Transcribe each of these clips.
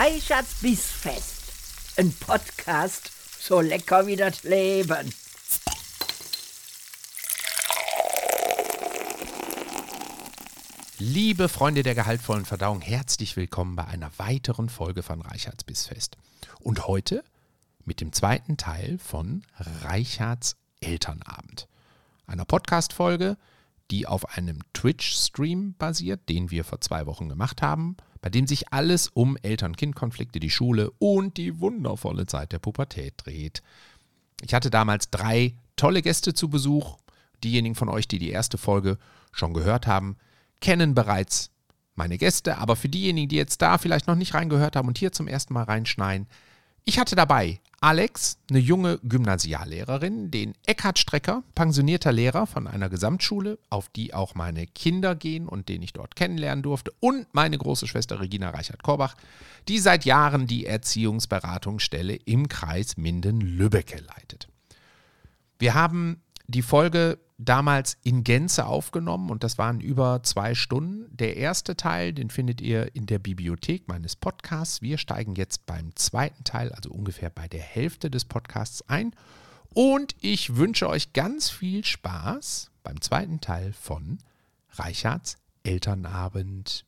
Reichards Bissfest. Ein Podcast so lecker wie das Leben. Liebe Freunde der gehaltvollen Verdauung, herzlich willkommen bei einer weiteren Folge von Reichards Bissfest. Und heute mit dem zweiten Teil von Reichards Elternabend. Einer Podcast-Folge, die auf einem Twitch-Stream basiert, den wir vor zwei Wochen gemacht haben, bei dem sich alles um Eltern-Kind-Konflikte, die Schule und die wundervolle Zeit der Pubertät dreht. Ich hatte damals drei tolle Gäste zu Besuch. Diejenigen von euch, die die erste Folge schon gehört haben, kennen bereits meine Gäste, aber für diejenigen, die jetzt da vielleicht noch nicht reingehört haben und hier zum ersten Mal reinschneien, ich hatte dabei Alex, eine junge Gymnasiallehrerin, den Eckhard Strecker, pensionierter Lehrer von einer Gesamtschule, auf die auch meine Kinder gehen und den ich dort kennenlernen durfte, und meine große Schwester Regina Reichert-Korbach, die seit Jahren die Erziehungsberatungsstelle im Kreis Minden-Lübbecke leitet. Wir haben die Folge damals in Gänze aufgenommen und das waren über zwei Stunden. Der erste Teil, den findet ihr in der Bibliothek meines Podcasts. Wir steigen jetzt beim zweiten Teil, also ungefähr bei der Hälfte des Podcasts ein. Und ich wünsche euch ganz viel Spaß beim zweiten Teil von Reichards Elternabend.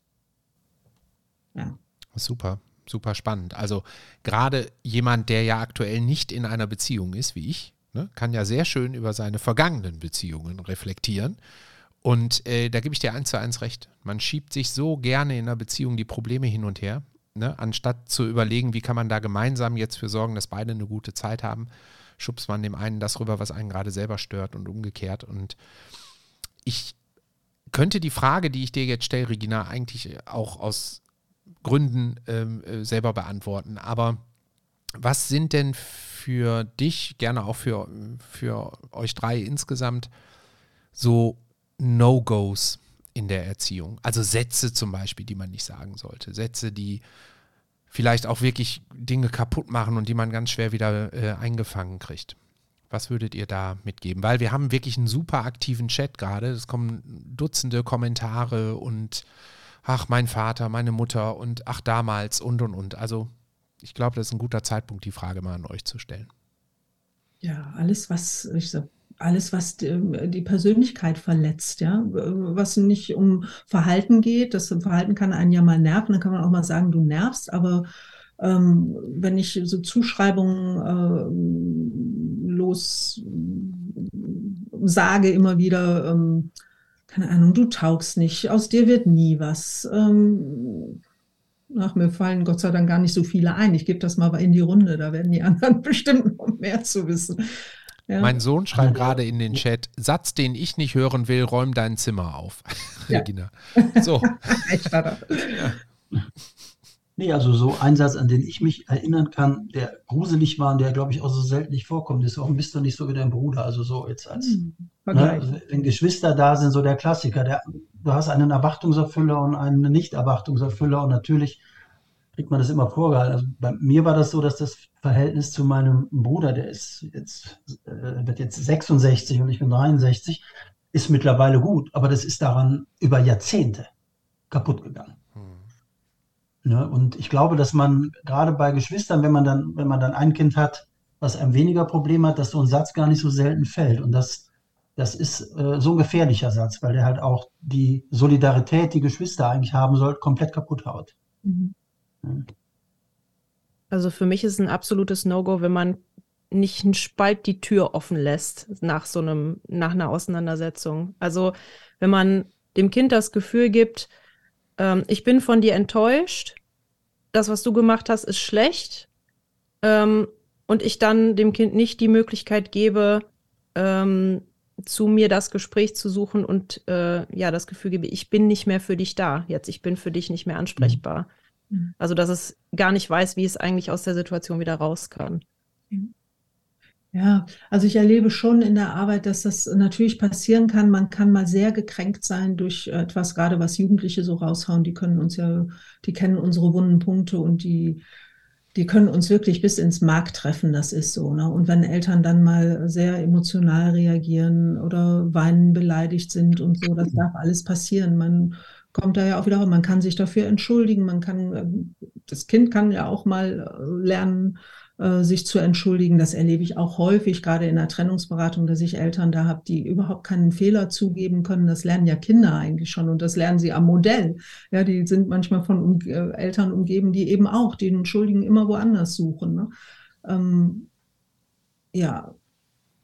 Ja. Super, super spannend. Also gerade jemand, der ja aktuell nicht in einer Beziehung ist, wie ich, ne, kann ja sehr schön über seine vergangenen Beziehungen reflektieren. Und äh, da gebe ich dir eins zu eins recht. Man schiebt sich so gerne in einer Beziehung die Probleme hin und her, ne, anstatt zu überlegen, wie kann man da gemeinsam jetzt für sorgen, dass beide eine gute Zeit haben, schubst man dem einen das rüber, was einen gerade selber stört und umgekehrt. Und ich könnte die Frage, die ich dir jetzt stelle, Regina, eigentlich auch aus Gründen ähm, äh, selber beantworten. Aber was sind denn für dich, gerne auch für, für euch drei insgesamt, so No-Gos in der Erziehung? Also Sätze zum Beispiel, die man nicht sagen sollte. Sätze, die vielleicht auch wirklich Dinge kaputt machen und die man ganz schwer wieder äh, eingefangen kriegt. Was würdet ihr da mitgeben? Weil wir haben wirklich einen super aktiven Chat gerade. Es kommen Dutzende Kommentare und ach, mein Vater, meine Mutter und ach, damals und und und. Also ich glaube, das ist ein guter Zeitpunkt, die Frage mal an euch zu stellen. Ja, alles, was ich sag, alles, was die, die, Persönlichkeit verletzt, ja, was nicht um Verhalten geht. Das Verhalten kann einen ja mal nerven, dann kann man auch mal sagen, du nervst, aber ähm, wenn ich so Zuschreibungen äh, los sage immer wieder, ähm, keine Ahnung, du taugst nicht, aus dir wird nie was. Ähm, Ach, mir fallen Gott sei Dank gar nicht so viele ein. Ich gebe das mal in die Runde, da werden die anderen bestimmt noch mehr zu wissen. Ja. Mein Sohn schreibt gerade in den Chat, Satz, den ich nicht hören will, räum dein Zimmer auf. Ja. Regina. So. Echt, ja. Nee, also so ein Satz, an den ich mich erinnern kann, der gruselig war und der, glaube ich, auch so selten nicht vorkommt, ist, warum bist du nicht so wie dein Bruder? Also so jetzt als, hm, ne, also wenn Geschwister da sind, so der Klassiker, der, du hast einen Erwartungserfüller und einen Nicht-Erwartungserfüller und natürlich kriegt man das immer vorgehalten. Also bei mir war das so, dass das Verhältnis zu meinem Bruder, der ist jetzt, äh, wird jetzt 66 und ich bin 63, ist mittlerweile gut, aber das ist daran über Jahrzehnte kaputt gegangen. Ne? Und ich glaube, dass man gerade bei Geschwistern, wenn man dann, wenn man dann ein Kind hat, was ein weniger Problem hat, dass so ein Satz gar nicht so selten fällt. Und das, das ist äh, so ein gefährlicher Satz, weil der halt auch die Solidarität, die Geschwister eigentlich haben sollten, komplett kaputt haut. Mhm. Ja. Also für mich ist ein absolutes No-Go, wenn man nicht einen Spalt die Tür offen lässt nach so einem, nach einer Auseinandersetzung. Also wenn man dem Kind das Gefühl gibt, ähm, ich bin von dir enttäuscht, das, was du gemacht hast, ist schlecht, ähm, und ich dann dem Kind nicht die Möglichkeit gebe, ähm, zu mir das Gespräch zu suchen und äh, ja, das Gefühl gebe, ich bin nicht mehr für dich da. Jetzt, ich bin für dich nicht mehr ansprechbar. Mhm. Also, dass es gar nicht weiß, wie es eigentlich aus der Situation wieder raus kann. Ja, also ich erlebe schon in der Arbeit, dass das natürlich passieren kann. Man kann mal sehr gekränkt sein durch etwas, gerade was Jugendliche so raushauen. Die können uns ja, die kennen unsere wunden Punkte und die, die können uns wirklich bis ins Mark treffen. Das ist so. Ne? Und wenn Eltern dann mal sehr emotional reagieren oder weinen, beleidigt sind und so, das darf alles passieren. Man kommt da ja auch wieder, man kann sich dafür entschuldigen, man kann, ähm, das Kind kann ja auch mal äh, lernen, äh, sich zu entschuldigen. Das erlebe ich auch häufig, gerade in der Trennungsberatung, dass ich Eltern da habe, die überhaupt keinen Fehler zugeben können. Das lernen ja Kinder eigentlich schon und das lernen sie am Modell. Ja, die sind manchmal von äh, Eltern umgeben, die eben auch den Entschuldigen immer woanders suchen. Ne? Ähm, ja,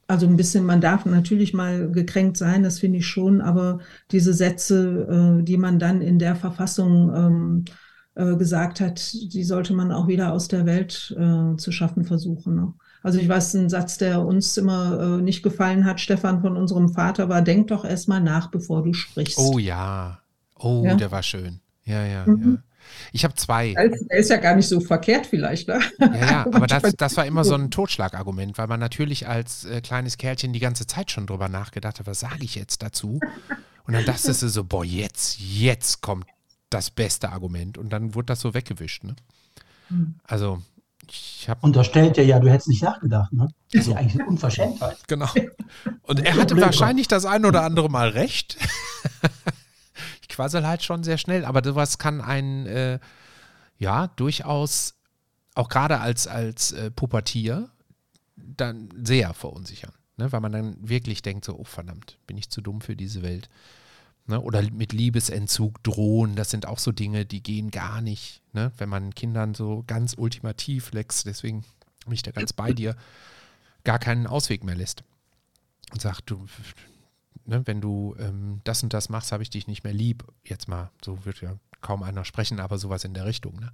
also ein bisschen, man darf natürlich mal gekränkt sein, das finde ich schon, aber diese Sätze, äh, die man dann in der Verfassung ähm, äh, gesagt hat, die sollte man auch wieder aus der Welt äh, zu schaffen versuchen. Ne? Also ich weiß, ein Satz, der uns immer äh, nicht gefallen hat, Stefan, von unserem Vater, war, denk doch erstmal nach, bevor du sprichst. Oh ja, oh, ja? der war schön. Ja, ja, mhm. ja. Ich habe zwei. Der ist ja gar nicht so verkehrt vielleicht. Ne? Ja, ja, aber das, das war immer so ein Totschlagargument, weil man natürlich als äh, kleines Kerlchen die ganze Zeit schon drüber nachgedacht hat, was sage ich jetzt dazu? Und dann dachtest du so, boah, jetzt, jetzt kommt das beste Argument. Und dann wurde das so weggewischt. Ne? Hm. Also, ich habe. Unterstellt er ja, du hättest nicht nachgedacht. Ne? Das ist ja eigentlich eine Unverschämtheit. Genau. Und er hatte wahrscheinlich das ein oder andere Mal recht. ich quassel halt schon sehr schnell, aber sowas kann einen, äh, ja, durchaus, auch gerade als, als äh, Pubertier, dann sehr verunsichern. Ne? Weil man dann wirklich denkt, so, oh verdammt, bin ich zu dumm für diese Welt. Ne? Oder mit Liebesentzug drohen, das sind auch so Dinge, die gehen gar nicht, ne? wenn man Kindern so ganz ultimativ lässt, deswegen bin ich da ganz bei dir, gar keinen Ausweg mehr lässt. Und sagt, du, ne, wenn du ähm, das und das machst, habe ich dich nicht mehr lieb. Jetzt mal, so wird ja kaum einer sprechen, aber sowas in der Richtung. Ne?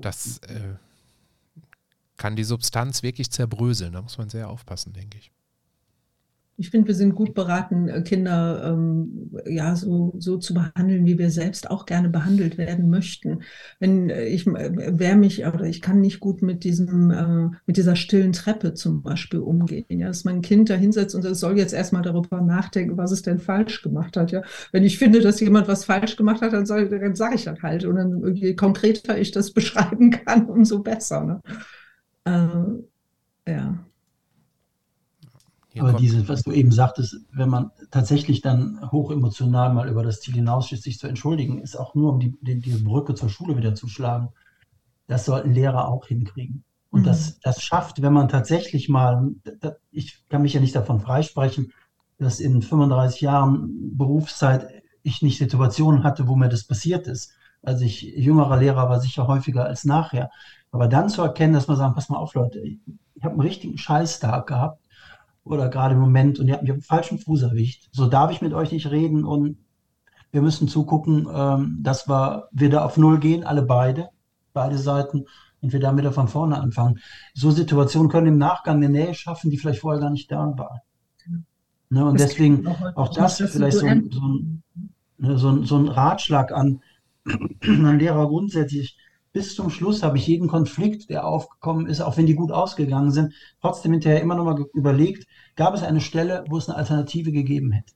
Das äh, kann die Substanz wirklich zerbröseln. Da muss man sehr aufpassen, denke ich. Ich finde, wir sind gut beraten, äh, Kinder ähm, ja so, so zu behandeln, wie wir selbst auch gerne behandelt werden möchten. Wenn äh, ich äh, wehre mich oder ich kann nicht gut mit diesem äh, mit dieser stillen Treppe zum Beispiel umgehen. Ja, dass mein Kind da hinsetzt und es soll jetzt erstmal darüber nachdenken, was es denn falsch gemacht hat. Ja, wenn ich finde, dass jemand was falsch gemacht hat, dann, dann sage ich das halt und dann je konkreter ich das beschreiben kann, umso besser. Ne? Äh, ja. Hier Aber dieses, was du eben sagtest, wenn man tatsächlich dann hochemotional mal über das Ziel hinausschießt, sich zu entschuldigen, ist auch nur, um die, die, die Brücke zur Schule wieder zu schlagen. Das sollten Lehrer auch hinkriegen. Und mhm. das, das schafft, wenn man tatsächlich mal, ich kann mich ja nicht davon freisprechen, dass in 35 Jahren Berufszeit ich nicht Situationen hatte, wo mir das passiert ist. Also ich jüngerer Lehrer war sicher häufiger als nachher. Aber dann zu erkennen, dass man sagt, pass mal auf, Leute, ich habe einen richtigen Scheißtag gehabt oder gerade im Moment und ihr habt mich auf den falschen Fuß erwischt. So darf ich mit euch nicht reden und wir müssen zugucken, ähm, dass wir wieder auf Null gehen, alle beide, beide Seiten und wir wieder von vorne anfangen. So Situationen können im Nachgang eine Nähe schaffen, die vielleicht vorher gar nicht da war. Ne, und das deswegen auch das vielleicht so, so, ein, ne, so, ein, so ein Ratschlag an, an Lehrer grundsätzlich, bis zum Schluss habe ich jeden Konflikt, der aufgekommen ist, auch wenn die gut ausgegangen sind, trotzdem hinterher immer noch mal überlegt, gab es eine Stelle, wo es eine Alternative gegeben hätte.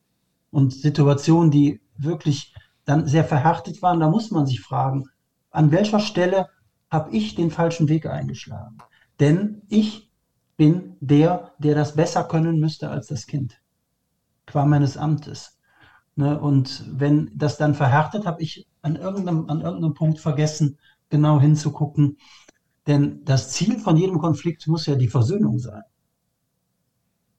Und Situationen, die wirklich dann sehr verhärtet waren, da muss man sich fragen, an welcher Stelle habe ich den falschen Weg eingeschlagen? Denn ich bin der, der das besser können müsste als das Kind, qua meines Amtes. Ne? Und wenn das dann verhärtet, habe ich an irgendeinem, an irgendeinem Punkt vergessen, genau hinzugucken. Denn das Ziel von jedem Konflikt muss ja die Versöhnung sein.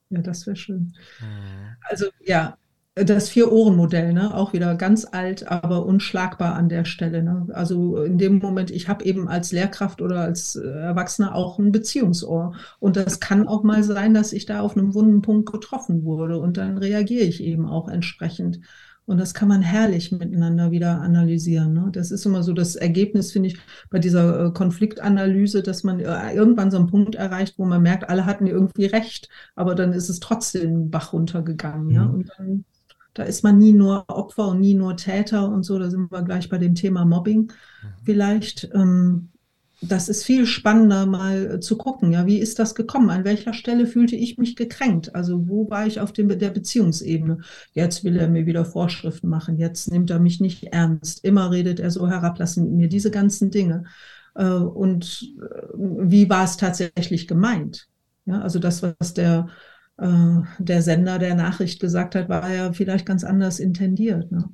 Ja, das wäre schön. Mhm. Also ja, das Vier-Ohren-Modell, ne? auch wieder ganz alt, aber unschlagbar an der Stelle. Ne? Also in dem Moment, ich habe eben als Lehrkraft oder als äh, Erwachsener auch ein Beziehungsohr. Und das kann auch mal sein, dass ich da auf einem wunden Punkt getroffen wurde. Und dann reagiere ich eben auch entsprechend. Und das kann man herrlich miteinander wieder analysieren. Ne? Das ist immer so das Ergebnis, finde ich, bei dieser äh, Konfliktanalyse, dass man äh, irgendwann so einen Punkt erreicht, wo man merkt, alle hatten irgendwie recht, aber dann ist es trotzdem Bach runtergegangen. Mhm. Ja? Und dann, da ist man nie nur Opfer und nie nur Täter und so. Da sind wir gleich bei dem Thema Mobbing mhm. vielleicht. Ähm, das ist viel spannender, mal zu gucken, ja, wie ist das gekommen? An welcher Stelle fühlte ich mich gekränkt? Also wo war ich auf dem, der Beziehungsebene? Jetzt will er mir wieder Vorschriften machen, jetzt nimmt er mich nicht ernst, immer redet er so herablassend mit mir, diese ganzen Dinge. Äh, und äh, wie war es tatsächlich gemeint? Ja, also das, was der, äh, der Sender der Nachricht gesagt hat, war ja vielleicht ganz anders intendiert. Ne?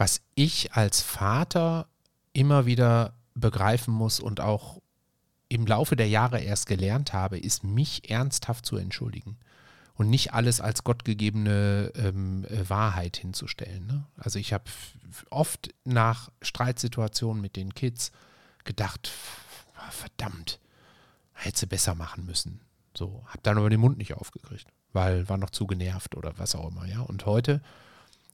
was ich als Vater immer wieder begreifen muss und auch im Laufe der Jahre erst gelernt habe, ist mich ernsthaft zu entschuldigen und nicht alles als gottgegebene ähm, äh, Wahrheit hinzustellen. Ne? Also ich habe oft nach Streitsituationen mit den Kids gedacht, verdammt, hätte sie besser machen müssen. So, habe dann aber den Mund nicht aufgekriegt, weil war noch zu genervt oder was auch immer, ja. Und heute,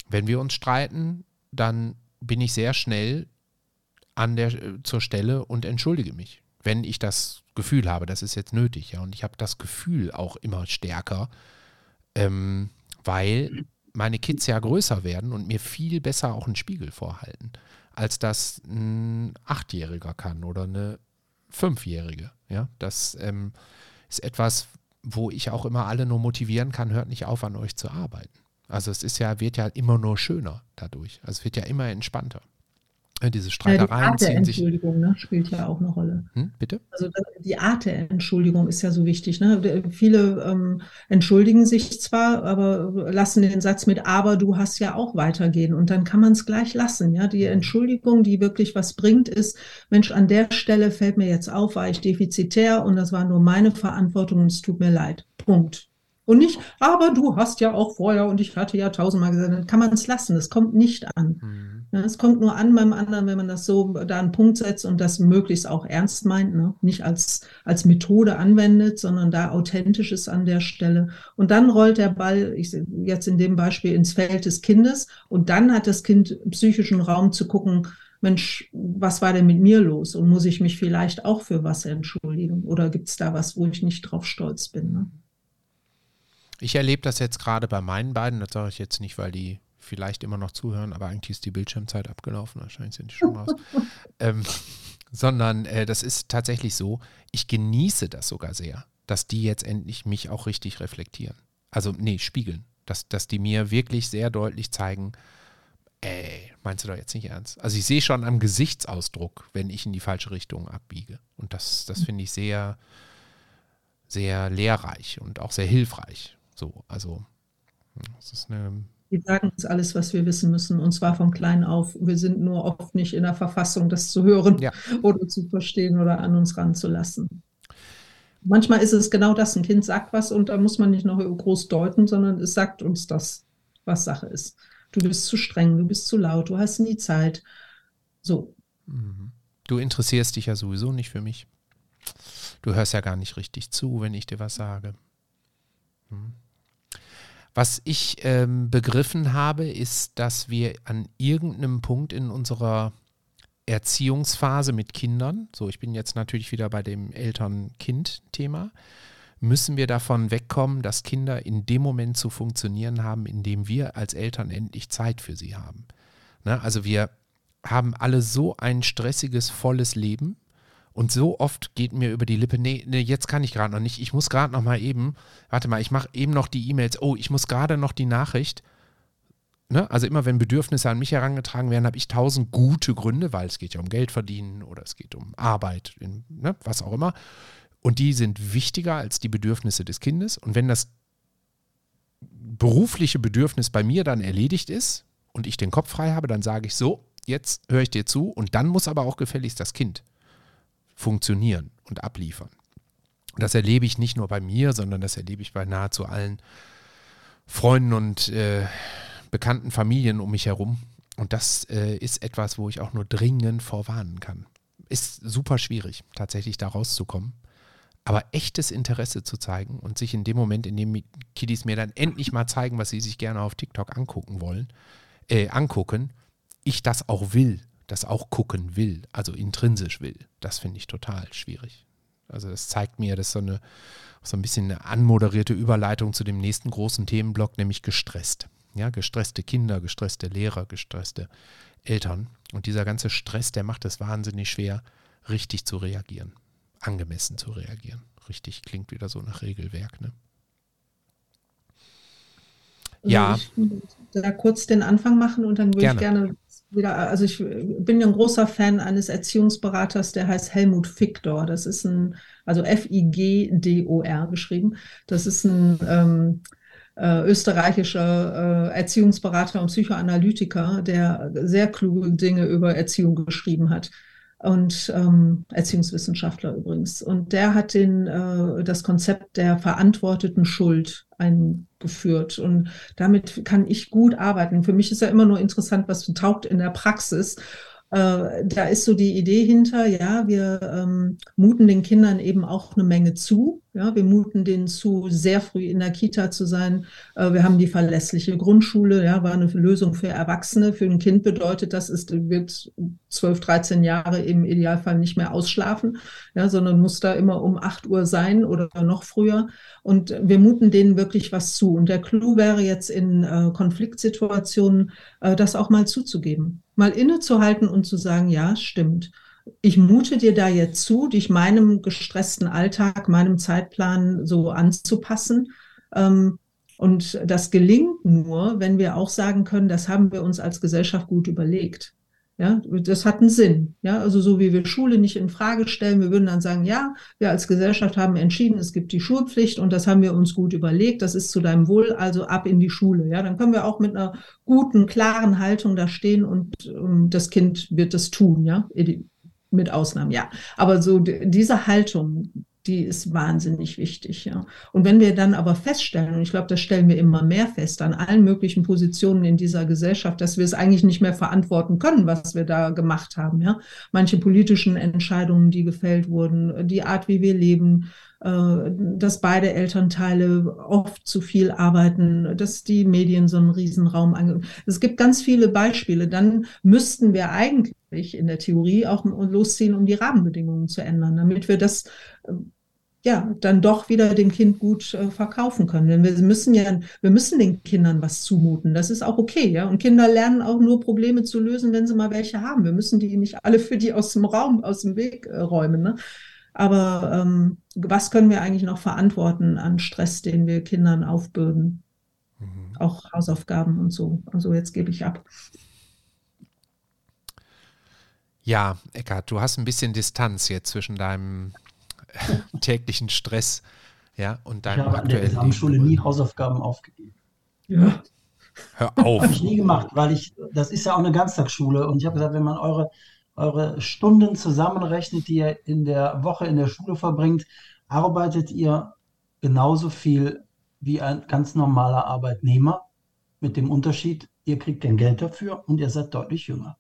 wenn wir uns streiten, dann bin ich sehr schnell an der äh, zur Stelle und entschuldige mich wenn ich das Gefühl habe, das ist jetzt nötig, ja. Und ich habe das Gefühl auch immer stärker, ähm, weil meine Kids ja größer werden und mir viel besser auch einen Spiegel vorhalten, als das ein Achtjähriger kann oder eine Fünfjährige. Ja, das ähm, ist etwas, wo ich auch immer alle nur motivieren kann, hört nicht auf, an euch zu arbeiten. Also es ist ja, wird ja immer nur schöner dadurch. Also es wird ja immer entspannter. Diese Streitereien ja, die Art der Entschuldigung ne, spielt ja auch eine Rolle. Hm, bitte? Also die Art der Entschuldigung ist ja so wichtig. Ne? Viele ähm, entschuldigen sich zwar, aber lassen den Satz mit aber du hast ja auch weitergehen und dann kann man es gleich lassen. Ja, die Entschuldigung, die wirklich was bringt, ist Mensch, an der Stelle fällt mir jetzt auf, war ich defizitär und das war nur meine Verantwortung und es tut mir leid. Punkt. Und nicht, aber du hast ja auch vorher und ich hatte ja tausendmal gesagt, dann kann man es lassen. Es kommt nicht an. Mhm. Ja, es kommt nur an beim anderen, wenn man das so da einen Punkt setzt und das möglichst auch ernst meint, ne? nicht als, als Methode anwendet, sondern da authentisch ist an der Stelle. Und dann rollt der Ball, ich, jetzt in dem Beispiel, ins Feld des Kindes und dann hat das Kind psychischen Raum zu gucken, Mensch, was war denn mit mir los? Und muss ich mich vielleicht auch für was entschuldigen? Oder gibt es da was, wo ich nicht drauf stolz bin? Ne? Ich erlebe das jetzt gerade bei meinen beiden, das sage ich jetzt nicht, weil die vielleicht immer noch zuhören, aber eigentlich ist die Bildschirmzeit abgelaufen, wahrscheinlich sind die schon raus. ähm, sondern äh, das ist tatsächlich so, ich genieße das sogar sehr, dass die jetzt endlich mich auch richtig reflektieren. Also, nee, spiegeln. Dass, dass die mir wirklich sehr deutlich zeigen, ey, meinst du doch jetzt nicht ernst? Also ich sehe schon am Gesichtsausdruck, wenn ich in die falsche Richtung abbiege. Und das, das finde ich sehr, sehr lehrreich und auch sehr hilfreich. So, also das ist eine die sagen uns alles, was wir wissen müssen, und zwar von klein auf. Wir sind nur oft nicht in der Verfassung, das zu hören ja. oder zu verstehen oder an uns ranzulassen. Manchmal ist es genau das, ein Kind sagt was und da muss man nicht noch groß deuten, sondern es sagt uns das, was Sache ist. Du bist zu streng, du bist zu laut, du hast nie Zeit. So. Mhm. Du interessierst dich ja sowieso nicht für mich. Du hörst ja gar nicht richtig zu, wenn ich dir was sage. Hm. Was ich ähm, begriffen habe, ist, dass wir an irgendeinem Punkt in unserer Erziehungsphase mit Kindern, so ich bin jetzt natürlich wieder bei dem Eltern-Kind-Thema, müssen wir davon wegkommen, dass Kinder in dem Moment zu funktionieren haben, in dem wir als Eltern endlich Zeit für sie haben. Ne? Also wir haben alle so ein stressiges, volles Leben und so oft geht mir über die Lippe, nee, nee jetzt kann ich gerade noch nicht. Ich muss gerade noch mal eben, warte mal, ich mache eben noch die E-Mails. Oh, ich muss gerade noch die Nachricht. Ne? Also immer wenn Bedürfnisse an mich herangetragen werden, habe ich tausend gute Gründe, weil es geht ja um Geld verdienen oder es geht um Arbeit, in, ne? was auch immer. Und die sind wichtiger als die Bedürfnisse des Kindes. Und wenn das berufliche Bedürfnis bei mir dann erledigt ist und ich den Kopf frei habe, dann sage ich so, jetzt höre ich dir zu und dann muss aber auch gefälligst das Kind funktionieren und abliefern. Das erlebe ich nicht nur bei mir, sondern das erlebe ich bei nahezu allen Freunden und äh, bekannten Familien um mich herum. Und das äh, ist etwas, wo ich auch nur dringend vorwarnen kann. Ist super schwierig, tatsächlich da rauszukommen. Aber echtes Interesse zu zeigen und sich in dem Moment, in dem Kiddies mir dann endlich mal zeigen, was sie sich gerne auf TikTok angucken wollen, äh, angucken, ich das auch will das auch gucken will, also intrinsisch will. Das finde ich total schwierig. Also das zeigt mir, dass so eine so ein bisschen eine anmoderierte Überleitung zu dem nächsten großen Themenblock, nämlich gestresst. Ja, gestresste Kinder, gestresste Lehrer, gestresste Eltern. Und dieser ganze Stress, der macht es wahnsinnig schwer, richtig zu reagieren, angemessen zu reagieren. Richtig klingt wieder so nach Regelwerk, ne? Ja. Ich da kurz den Anfang machen und dann würde gerne. ich gerne wieder, also ich bin ein großer Fan eines Erziehungsberaters, der heißt Helmut Fickdor. Das ist ein, also F-I-G-D-O-R geschrieben. Das ist ein, ähm, äh, österreichischer äh, Erziehungsberater und Psychoanalytiker, der sehr kluge Dinge über Erziehung geschrieben hat und ähm, Erziehungswissenschaftler übrigens. Und der hat den, äh, das Konzept der verantworteten Schuld eingeführt. Und damit kann ich gut arbeiten. Für mich ist ja immer nur interessant, was taugt in der Praxis. Äh, da ist so die Idee hinter, ja, wir ähm, muten den Kindern eben auch eine Menge zu. Ja, wir muten denen zu, sehr früh in der Kita zu sein. Äh, wir haben die verlässliche Grundschule, ja, war eine Lösung für Erwachsene. Für ein Kind bedeutet das, es wird 12, 13 Jahre im Idealfall nicht mehr ausschlafen, ja, sondern muss da immer um 8 Uhr sein oder noch früher. Und wir muten denen wirklich was zu. Und der Clou wäre jetzt in äh, Konfliktsituationen, äh, das auch mal zuzugeben mal innezuhalten und zu sagen, ja, stimmt. Ich mute dir da jetzt zu, dich meinem gestressten Alltag, meinem Zeitplan so anzupassen. Ähm, und das gelingt nur, wenn wir auch sagen können, das haben wir uns als Gesellschaft gut überlegt. Ja, das hat einen Sinn. Ja, also so wie wir Schule nicht in Frage stellen, wir würden dann sagen, ja, wir als Gesellschaft haben entschieden, es gibt die Schulpflicht und das haben wir uns gut überlegt. Das ist zu deinem Wohl, also ab in die Schule. Ja, dann können wir auch mit einer guten, klaren Haltung da stehen und um, ähm, das Kind wird das tun. Ja, mit Ausnahmen, ja. Aber so diese Haltung, die ist wahnsinnig wichtig. Ja. Und wenn wir dann aber feststellen, und ich glaube, das stellen wir immer mehr fest, an allen möglichen Positionen in dieser Gesellschaft, dass wir es eigentlich nicht mehr verantworten können, was wir da gemacht haben. Ja. Manche politischen Entscheidungen, die gefällt wurden, die Art, wie wir leben, dass beide Elternteile oft zu viel arbeiten, dass die Medien so einen Riesenraum angeben. Es gibt ganz viele Beispiele. Dann müssten wir eigentlich in der Theorie auch losziehen, um die Rahmenbedingungen zu ändern, damit wir das äh, ja, dann doch wieder dem Kind gut äh, verkaufen können. Denn wir müssen ja, wir müssen den Kindern was zumuten. Das ist auch okay, ja. Und Kinder lernen auch nur Probleme zu lösen, wenn sie mal welche haben. Wir müssen die nicht alle für die aus dem Raum, aus dem Weg äh, räumen. Ne? Aber ähm, was können wir eigentlich noch verantworten an Stress, den wir Kindern aufbürden? Mhm. Auch Hausaufgaben und so. Also jetzt gebe ich ab. Ja, Eckart, du hast ein bisschen Distanz jetzt zwischen deinem täglichen Stress ja, und deinem ich habe an der Gesamtschule nie Hausaufgaben aufgegeben. Ja. Hör auf. Habe ich nie gemacht, weil ich, das ist ja auch eine Ganztagsschule und ich habe gesagt, wenn man eure, eure Stunden zusammenrechnet, die ihr in der Woche in der Schule verbringt, arbeitet ihr genauso viel wie ein ganz normaler Arbeitnehmer, mit dem Unterschied, ihr kriegt kein Geld dafür und ihr seid deutlich jünger.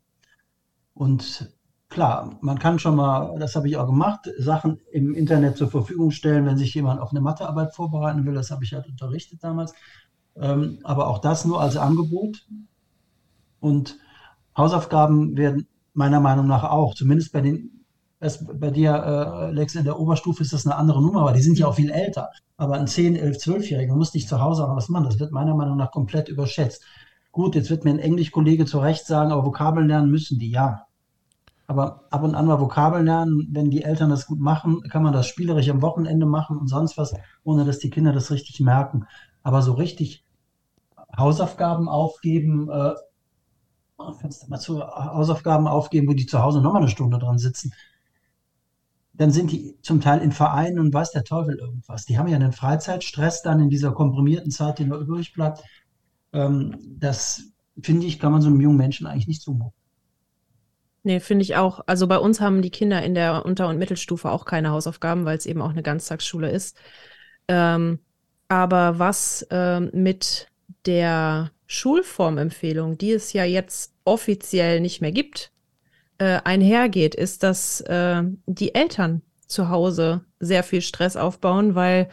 Und Klar, man kann schon mal, das habe ich auch gemacht, Sachen im Internet zur Verfügung stellen, wenn sich jemand auf eine Mathearbeit vorbereiten will. Das habe ich halt unterrichtet damals. Ähm, aber auch das nur als Angebot. Und Hausaufgaben werden meiner Meinung nach auch, zumindest bei den, bei dir, äh, Lex, in der Oberstufe ist das eine andere Nummer, weil die sind ja auch viel älter. Aber ein 10, 11, 12-Jähriger muss nicht zu Hause auch was machen. Das wird meiner Meinung nach komplett überschätzt. Gut, jetzt wird mir ein Englischkollege zu Recht sagen, aber Vokabeln lernen müssen die, ja. Aber ab und an mal Vokabeln lernen, wenn die Eltern das gut machen, kann man das spielerisch am Wochenende machen und sonst was, ohne dass die Kinder das richtig merken. Aber so richtig Hausaufgaben aufgeben, äh, mal zu, Hausaufgaben aufgeben, wo die zu Hause nochmal eine Stunde dran sitzen, dann sind die zum Teil in Vereinen und weiß der Teufel irgendwas. Die haben ja einen Freizeitstress dann in dieser komprimierten Zeit, die noch übrig bleibt. Ähm, das, finde ich, kann man so einem jungen Menschen eigentlich nicht zumuten. Nee, finde ich auch. Also bei uns haben die Kinder in der Unter- und Mittelstufe auch keine Hausaufgaben, weil es eben auch eine Ganztagsschule ist. Ähm, aber was ähm, mit der Schulformempfehlung, die es ja jetzt offiziell nicht mehr gibt, äh, einhergeht, ist, dass äh, die Eltern zu Hause sehr viel Stress aufbauen, weil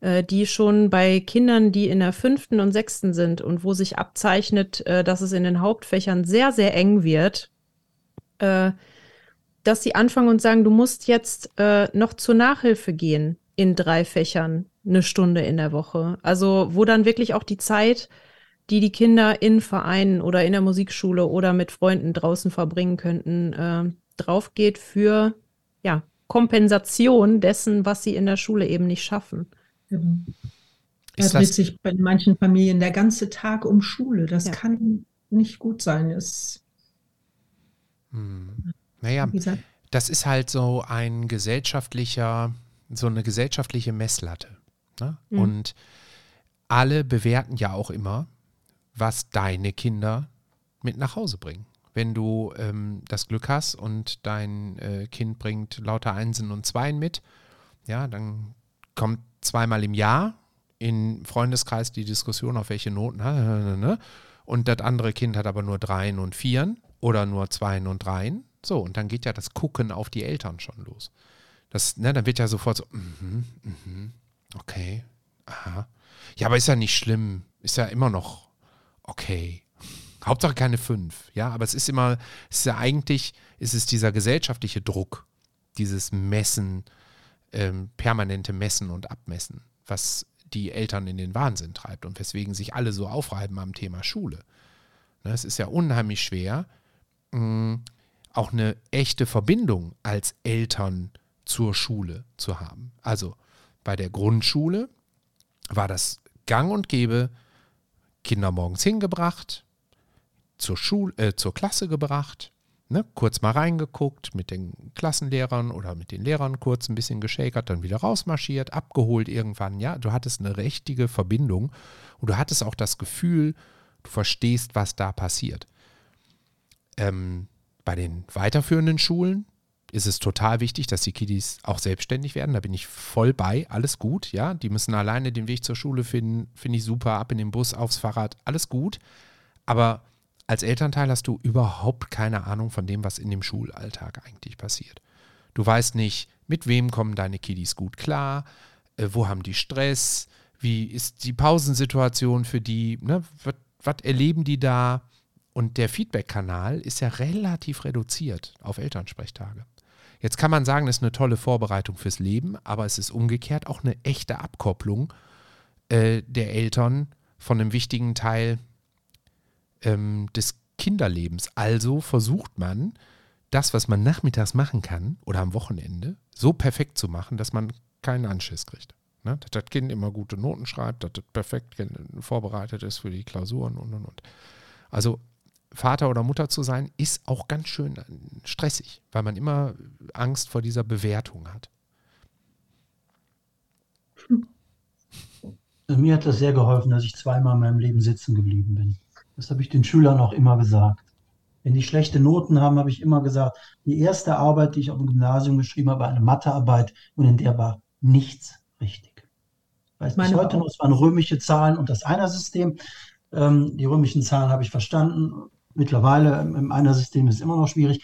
äh, die schon bei Kindern, die in der fünften und sechsten sind und wo sich abzeichnet, äh, dass es in den Hauptfächern sehr, sehr eng wird, äh, dass sie anfangen und sagen, du musst jetzt äh, noch zur Nachhilfe gehen in drei Fächern, eine Stunde in der Woche. Also wo dann wirklich auch die Zeit, die die Kinder in Vereinen oder in der Musikschule oder mit Freunden draußen verbringen könnten, äh, drauf geht für ja, Kompensation dessen, was sie in der Schule eben nicht schaffen. Genau. Da dreht sich bei manchen Familien der ganze Tag um Schule. Das ja. kann nicht gut sein. Es hm. Naja, das ist halt so ein gesellschaftlicher, so eine gesellschaftliche Messlatte. Ne? Mhm. Und alle bewerten ja auch immer, was deine Kinder mit nach Hause bringen. Wenn du ähm, das Glück hast und dein äh, Kind bringt lauter Einsen und Zweien mit, ja, dann kommt zweimal im Jahr in Freundeskreis die Diskussion, auf welche Noten, ne? und das andere Kind hat aber nur Dreien und Vieren oder nur Zweien und Dreien. So, und dann geht ja das Gucken auf die Eltern schon los. Das, ne, dann wird ja sofort so, mm -hmm, okay, aha. Ja, aber ist ja nicht schlimm. Ist ja immer noch okay. Hauptsache keine fünf, ja, aber es ist immer, es ist ja eigentlich, ist es dieser gesellschaftliche Druck, dieses Messen, ähm, permanente Messen und Abmessen, was die Eltern in den Wahnsinn treibt und weswegen sich alle so aufreiben am Thema Schule. Ne, es ist ja unheimlich schwer, mh, mm, auch eine echte Verbindung als Eltern zur Schule zu haben. Also bei der Grundschule war das gang und gäbe, Kinder morgens hingebracht, zur, Schule, äh, zur Klasse gebracht, ne, kurz mal reingeguckt, mit den Klassenlehrern oder mit den Lehrern kurz ein bisschen geschäkert, dann wieder rausmarschiert, abgeholt irgendwann. Ja, du hattest eine richtige Verbindung und du hattest auch das Gefühl, du verstehst, was da passiert. Ähm, bei den weiterführenden Schulen ist es total wichtig, dass die Kiddies auch selbstständig werden. Da bin ich voll bei. Alles gut, ja. Die müssen alleine den Weg zur Schule finden. Finde ich super. Ab in den Bus, aufs Fahrrad. Alles gut. Aber als Elternteil hast du überhaupt keine Ahnung von dem, was in dem Schulalltag eigentlich passiert. Du weißt nicht, mit wem kommen deine Kiddies gut klar, äh, wo haben die Stress, wie ist die Pausensituation für die, ne? was erleben die da? Und der Feedback-Kanal ist ja relativ reduziert auf Elternsprechtage. Jetzt kann man sagen, das ist eine tolle Vorbereitung fürs Leben, aber es ist umgekehrt auch eine echte Abkopplung äh, der Eltern von einem wichtigen Teil ähm, des Kinderlebens. Also versucht man, das, was man nachmittags machen kann oder am Wochenende, so perfekt zu machen, dass man keinen Anschiss kriegt. Ne? Dass das Kind immer gute Noten schreibt, dass das perfekt vorbereitet ist für die Klausuren und und und. Also Vater oder Mutter zu sein, ist auch ganz schön stressig, weil man immer Angst vor dieser Bewertung hat. Also mir hat das sehr geholfen, dass ich zweimal in meinem Leben sitzen geblieben bin. Das habe ich den Schülern auch immer gesagt. Wenn die schlechte Noten haben, habe ich immer gesagt, die erste Arbeit, die ich auf dem Gymnasium geschrieben habe, war eine Mathearbeit und in der war nichts richtig. Ich weiß bis heute noch, es waren römische Zahlen und das Einer-System. Ähm, die römischen Zahlen habe ich verstanden. Mittlerweile im Einer-System ist es immer noch schwierig.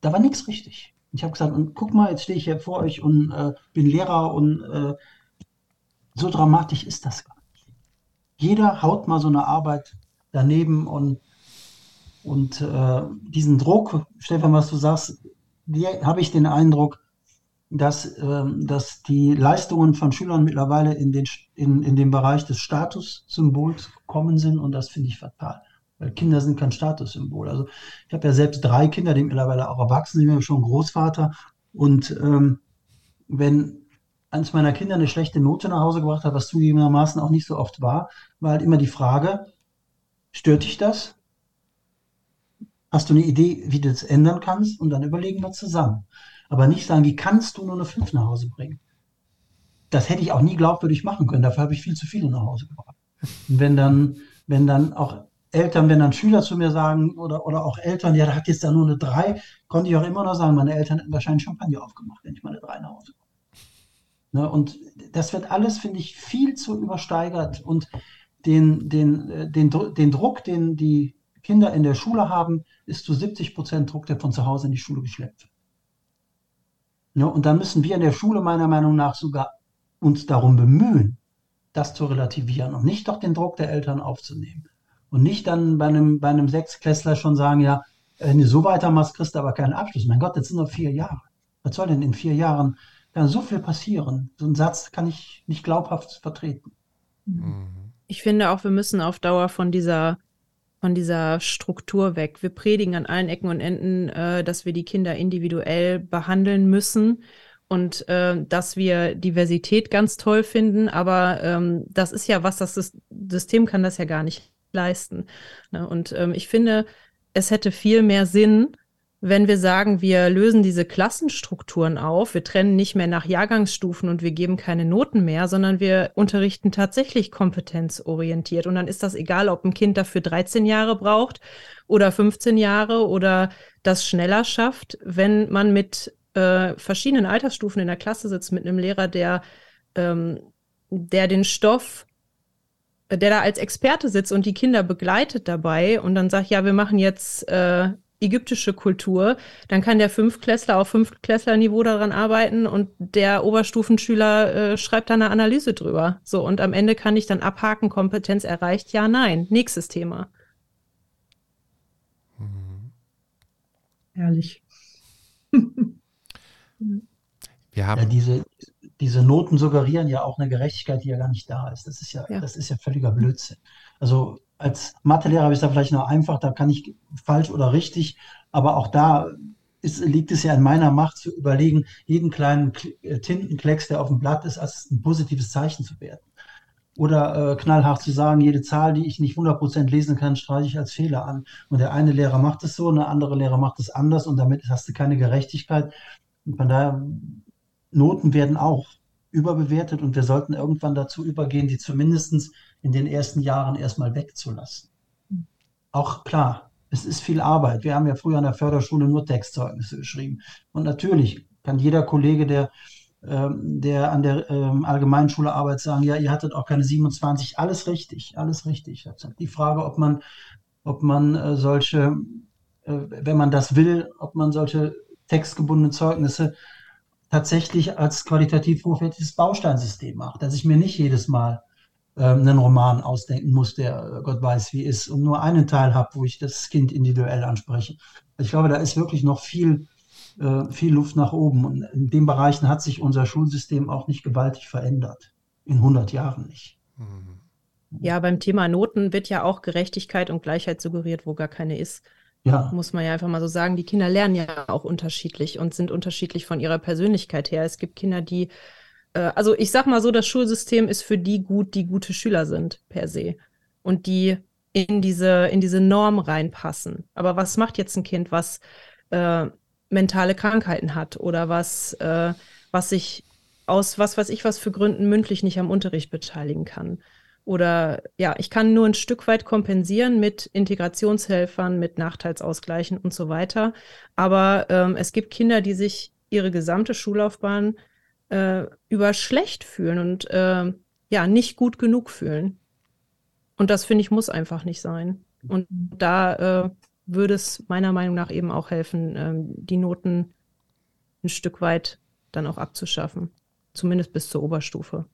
Da war nichts richtig. Ich habe gesagt, und guck mal, jetzt stehe ich hier vor euch und äh, bin Lehrer und äh, so dramatisch ist das gar nicht. Jeder haut mal so eine Arbeit daneben und, und äh, diesen Druck, Stefan, was du sagst, habe ich den Eindruck, dass, äh, dass die Leistungen von Schülern mittlerweile in den, in, in den Bereich des Statussymbols gekommen sind und das finde ich fatal. Weil Kinder sind kein Statussymbol. Also ich habe ja selbst drei Kinder, die mittlerweile auch erwachsen sind, ich bin schon Großvater. Und ähm, wenn eines meiner Kinder eine schlechte Note nach Hause gebracht hat, was zugegebenermaßen auch nicht so oft war, war halt immer die Frage, Stört dich das? Hast du eine Idee, wie du das ändern kannst? Und dann überlegen wir zusammen. Aber nicht sagen, wie kannst du nur eine 5 nach Hause bringen? Das hätte ich auch nie glaubwürdig machen können. Dafür habe ich viel zu viele nach Hause gebracht. Und wenn dann, wenn dann auch Eltern, wenn dann Schüler zu mir sagen oder, oder auch Eltern, ja, da hat jetzt da nur eine 3, konnte ich auch immer noch sagen, meine Eltern hätten wahrscheinlich Champagner aufgemacht, wenn ich meine 3 nach Hause komme. Ne, und das wird alles, finde ich, viel zu übersteigert. Und den, den, äh, den, den Druck, den die Kinder in der Schule haben, ist zu 70 Prozent Druck, der von zu Hause in die Schule geschleppt wird. Ja, und dann müssen wir in der Schule meiner Meinung nach sogar uns darum bemühen, das zu relativieren und nicht doch den Druck der Eltern aufzunehmen. Und nicht dann bei einem, bei einem Sechsklässler schon sagen, ja, wenn du so weitermachst, kriegst du aber keinen Abschluss. Mein Gott, das sind nur vier Jahre. Was soll denn in vier Jahren? Kann so viel passieren. So einen Satz kann ich nicht glaubhaft vertreten. Mhm ich finde auch, wir müssen auf Dauer von dieser, von dieser Struktur weg. Wir predigen an allen Ecken und Enden, äh, dass wir die Kinder individuell behandeln müssen und äh, dass wir Diversität ganz toll finden, aber ähm, das ist ja was, das System kann das ja gar nicht leisten. Ne? Und ähm, ich finde, es hätte viel mehr Sinn, wenn wir sagen, wir lösen diese Klassenstrukturen auf, wir trennen nicht mehr nach Jahrgangsstufen und wir geben keine Noten mehr, sondern wir unterrichten tatsächlich kompetenzorientiert. Und dann ist das egal, ob ein Kind dafür 13 Jahre braucht oder 15 Jahre oder das schneller schafft, wenn man mit äh, verschiedenen Altersstufen in der Klasse sitzt, mit einem Lehrer, der, ähm, der den Stoff der da als Experte sitzt und die Kinder begleitet dabei und dann sagt, ja, wir machen jetzt äh, ägyptische Kultur, dann kann der Fünftklässler auf Fünftklässlerniveau daran arbeiten und der Oberstufenschüler äh, schreibt da eine Analyse drüber. So, und am Ende kann ich dann abhaken, Kompetenz erreicht, ja, nein. Nächstes Thema. Mhm. Herrlich. Wir haben ja, diese, diese Noten suggerieren ja auch eine Gerechtigkeit, die ja gar nicht da ist. Das ist ja, ja. das ist ja völliger Blödsinn. Also als Mathelehrer habe ich da vielleicht noch einfach, da kann ich falsch oder richtig, aber auch da ist, liegt es ja in meiner Macht zu überlegen, jeden kleinen äh, Tintenklecks, der auf dem Blatt ist, als ein positives Zeichen zu werten. Oder äh, knallhart zu sagen, jede Zahl, die ich nicht 100% lesen kann, streiche ich als Fehler an. Und der eine Lehrer macht es so, und der andere Lehrer macht es anders und damit hast du keine Gerechtigkeit. Und von daher, Noten werden auch überbewertet und wir sollten irgendwann dazu übergehen, die zumindest in den ersten Jahren erstmal wegzulassen. Auch klar, es ist viel Arbeit. Wir haben ja früher an der Förderschule nur Textzeugnisse geschrieben. Und natürlich kann jeder Kollege, der, ähm, der an der ähm, Allgemeinschule arbeitet, sagen, ja, ihr hattet auch keine 27. Alles richtig, alles richtig. Die Frage, ob man, ob man äh, solche, äh, wenn man das will, ob man solche textgebundenen Zeugnisse tatsächlich als qualitativ hochwertiges Bausteinsystem macht, dass ich mir nicht jedes Mal ähm, einen Roman ausdenken muss, der äh, Gott weiß wie ist, und nur einen Teil habe, wo ich das Kind individuell anspreche. Ich glaube, da ist wirklich noch viel, äh, viel Luft nach oben. Und in den Bereichen hat sich unser Schulsystem auch nicht gewaltig verändert. In 100 Jahren nicht. Mhm. Ja, beim Thema Noten wird ja auch Gerechtigkeit und Gleichheit suggeriert, wo gar keine ist. Ja. Muss man ja einfach mal so sagen. Die Kinder lernen ja auch unterschiedlich und sind unterschiedlich von ihrer Persönlichkeit her. Es gibt Kinder, die äh, also ich sag mal so, das Schulsystem ist für die gut, die gute Schüler sind, per se. Und die in diese, in diese Norm reinpassen. Aber was macht jetzt ein Kind, was äh, mentale Krankheiten hat oder was, äh, was sich aus was weiß ich was für Gründen mündlich nicht am Unterricht beteiligen kann? Oder ja, ich kann nur ein Stück weit kompensieren mit Integrationshelfern, mit Nachteilsausgleichen und so weiter. Aber ähm, es gibt Kinder, die sich ihre gesamte Schullaufbahn äh, über schlecht fühlen und äh, ja, nicht gut genug fühlen. Und das finde ich muss einfach nicht sein. Und da äh, würde es meiner Meinung nach eben auch helfen, ähm, die Noten ein Stück weit dann auch abzuschaffen. Zumindest bis zur Oberstufe.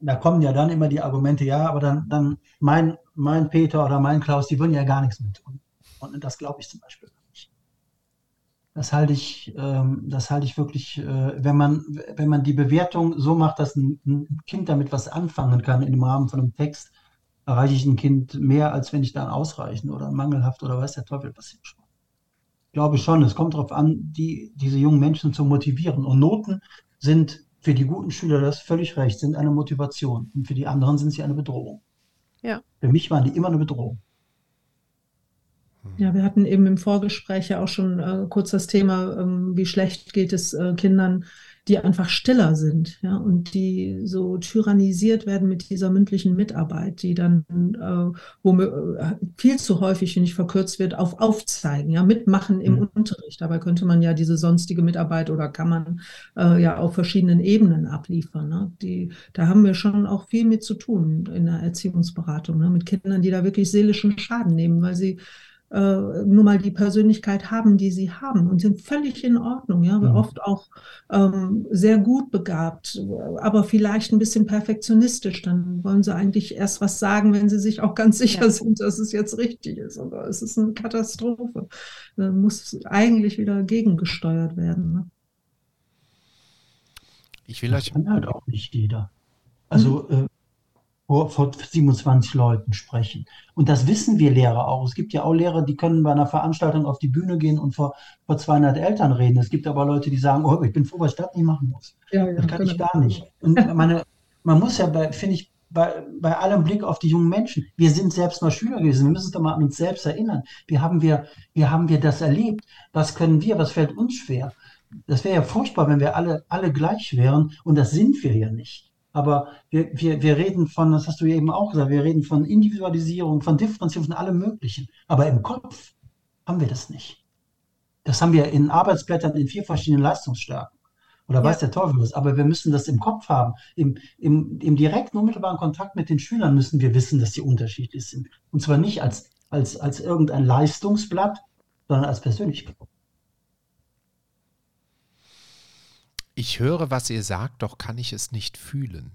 Da kommen ja dann immer die Argumente, ja, aber dann, dann mein, mein Peter oder mein Klaus, die würden ja gar nichts mit tun. Und das glaube ich zum Beispiel. Das halte ich, ähm, das halte ich wirklich, äh, wenn man, wenn man die Bewertung so macht, dass ein, ein, Kind damit was anfangen kann dem Rahmen von einem Text, erreiche ich ein Kind mehr, als wenn ich dann ausreichend oder mangelhaft oder weiß der Teufel passiert schon. Ich glaube schon, es kommt darauf an, die, diese jungen Menschen zu motivieren. Und Noten sind für die guten Schüler, das völlig recht, sind eine Motivation. Und für die anderen sind sie eine Bedrohung. Ja. Für mich waren die immer eine Bedrohung. Ja, wir hatten eben im Vorgespräch ja auch schon äh, kurz das Thema, ähm, wie schlecht geht es äh, Kindern, die einfach stiller sind, ja, und die so tyrannisiert werden mit dieser mündlichen Mitarbeit, die dann äh, wo äh, viel zu häufig, wenn nicht verkürzt wird, auf Aufzeigen, ja, mitmachen im mhm. Unterricht. Dabei könnte man ja diese sonstige Mitarbeit oder kann man äh, ja auf verschiedenen Ebenen abliefern. Ne? Die, da haben wir schon auch viel mit zu tun in der Erziehungsberatung, ne? mit Kindern, die da wirklich seelischen Schaden nehmen, weil sie äh, nur mal die Persönlichkeit haben, die sie haben und sind völlig in Ordnung, ja, mhm. oft auch ähm, sehr gut begabt, aber vielleicht ein bisschen perfektionistisch. Dann wollen sie eigentlich erst was sagen, wenn sie sich auch ganz sicher ja. sind, dass es jetzt richtig ist. Aber es ist eine Katastrophe. Da muss eigentlich wieder gegengesteuert werden. Ne? Ich will das euch. Kann halt auch nicht jeder. Also mhm. äh, vor, vor 27 Leuten sprechen. Und das wissen wir Lehrer auch. Es gibt ja auch Lehrer, die können bei einer Veranstaltung auf die Bühne gehen und vor, vor 200 Eltern reden. Es gibt aber Leute, die sagen, oh, ich bin froh, was ich das nicht machen muss. Ja, ja, das kann genau. ich gar nicht. Und meine, man muss ja, finde ich, bei, bei allem Blick auf die jungen Menschen. Wir sind selbst mal Schüler gewesen. Wir müssen uns doch mal an uns selbst erinnern. Wie haben wir, wie haben wir das erlebt? Was können wir? Was fällt uns schwer? Das wäre ja furchtbar, wenn wir alle, alle gleich wären. Und das sind wir ja nicht. Aber wir, wir, wir reden von, das hast du eben auch gesagt, wir reden von Individualisierung, von Differenzierung, von allem Möglichen. Aber im Kopf haben wir das nicht. Das haben wir in Arbeitsblättern in vier verschiedenen Leistungsstärken. Oder ja. weiß der Teufel was. Aber wir müssen das im Kopf haben. Im, im, Im direkten, unmittelbaren Kontakt mit den Schülern müssen wir wissen, dass sie unterschiedlich sind. Und zwar nicht als, als, als irgendein Leistungsblatt, sondern als Persönlichkeit. Ich höre, was ihr sagt, doch kann ich es nicht fühlen.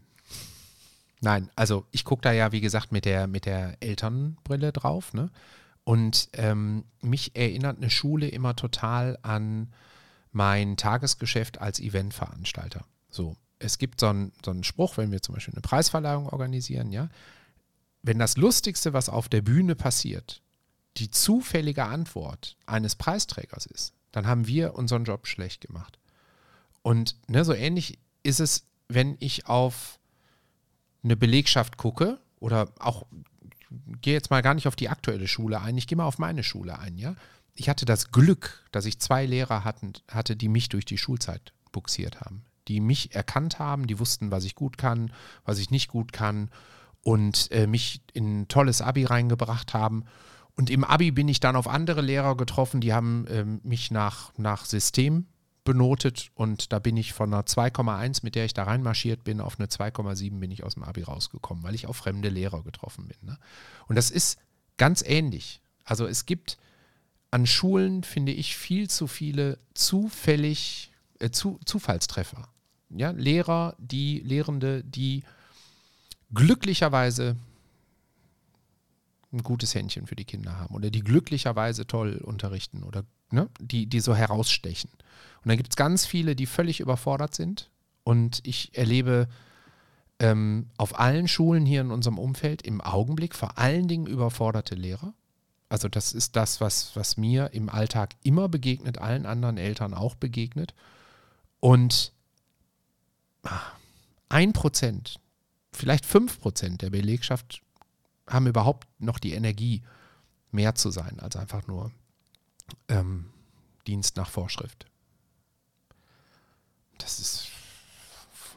Nein, also ich gucke da ja, wie gesagt, mit der, mit der Elternbrille drauf. Ne? Und ähm, mich erinnert eine Schule immer total an mein Tagesgeschäft als Eventveranstalter. So, es gibt so einen, so Spruch, wenn wir zum Beispiel eine Preisverleihung organisieren, ja, wenn das Lustigste, was auf der Bühne passiert, die zufällige Antwort eines Preisträgers ist, dann haben wir unseren Job schlecht gemacht. Und ne, so ähnlich ist es, wenn ich auf eine Belegschaft gucke oder auch gehe jetzt mal gar nicht auf die aktuelle Schule ein, ich gehe mal auf meine Schule ein, ja. Ich hatte das Glück, dass ich zwei Lehrer hatten, hatte, die mich durch die Schulzeit buxiert haben, die mich erkannt haben, die wussten, was ich gut kann, was ich nicht gut kann und äh, mich in ein tolles Abi reingebracht haben. Und im Abi bin ich dann auf andere Lehrer getroffen, die haben äh, mich nach, nach System benotet und da bin ich von einer 2,1, mit der ich da reinmarschiert bin, auf eine 2,7 bin ich aus dem Abi rausgekommen, weil ich auf fremde Lehrer getroffen bin. Ne? Und das ist ganz ähnlich. Also es gibt an Schulen, finde ich, viel zu viele zufällig, äh, zu, Zufallstreffer. Ja, Lehrer, die, Lehrende, die glücklicherweise ein gutes Händchen für die Kinder haben oder die glücklicherweise toll unterrichten oder ne, die, die so herausstechen. Und dann gibt es ganz viele, die völlig überfordert sind. Und ich erlebe ähm, auf allen Schulen hier in unserem Umfeld im Augenblick vor allen Dingen überforderte Lehrer. Also das ist das, was, was mir im Alltag immer begegnet, allen anderen Eltern auch begegnet. Und ein Prozent, vielleicht fünf Prozent der Belegschaft haben überhaupt noch die Energie, mehr zu sein als einfach nur ähm, Dienst nach Vorschrift. Das ist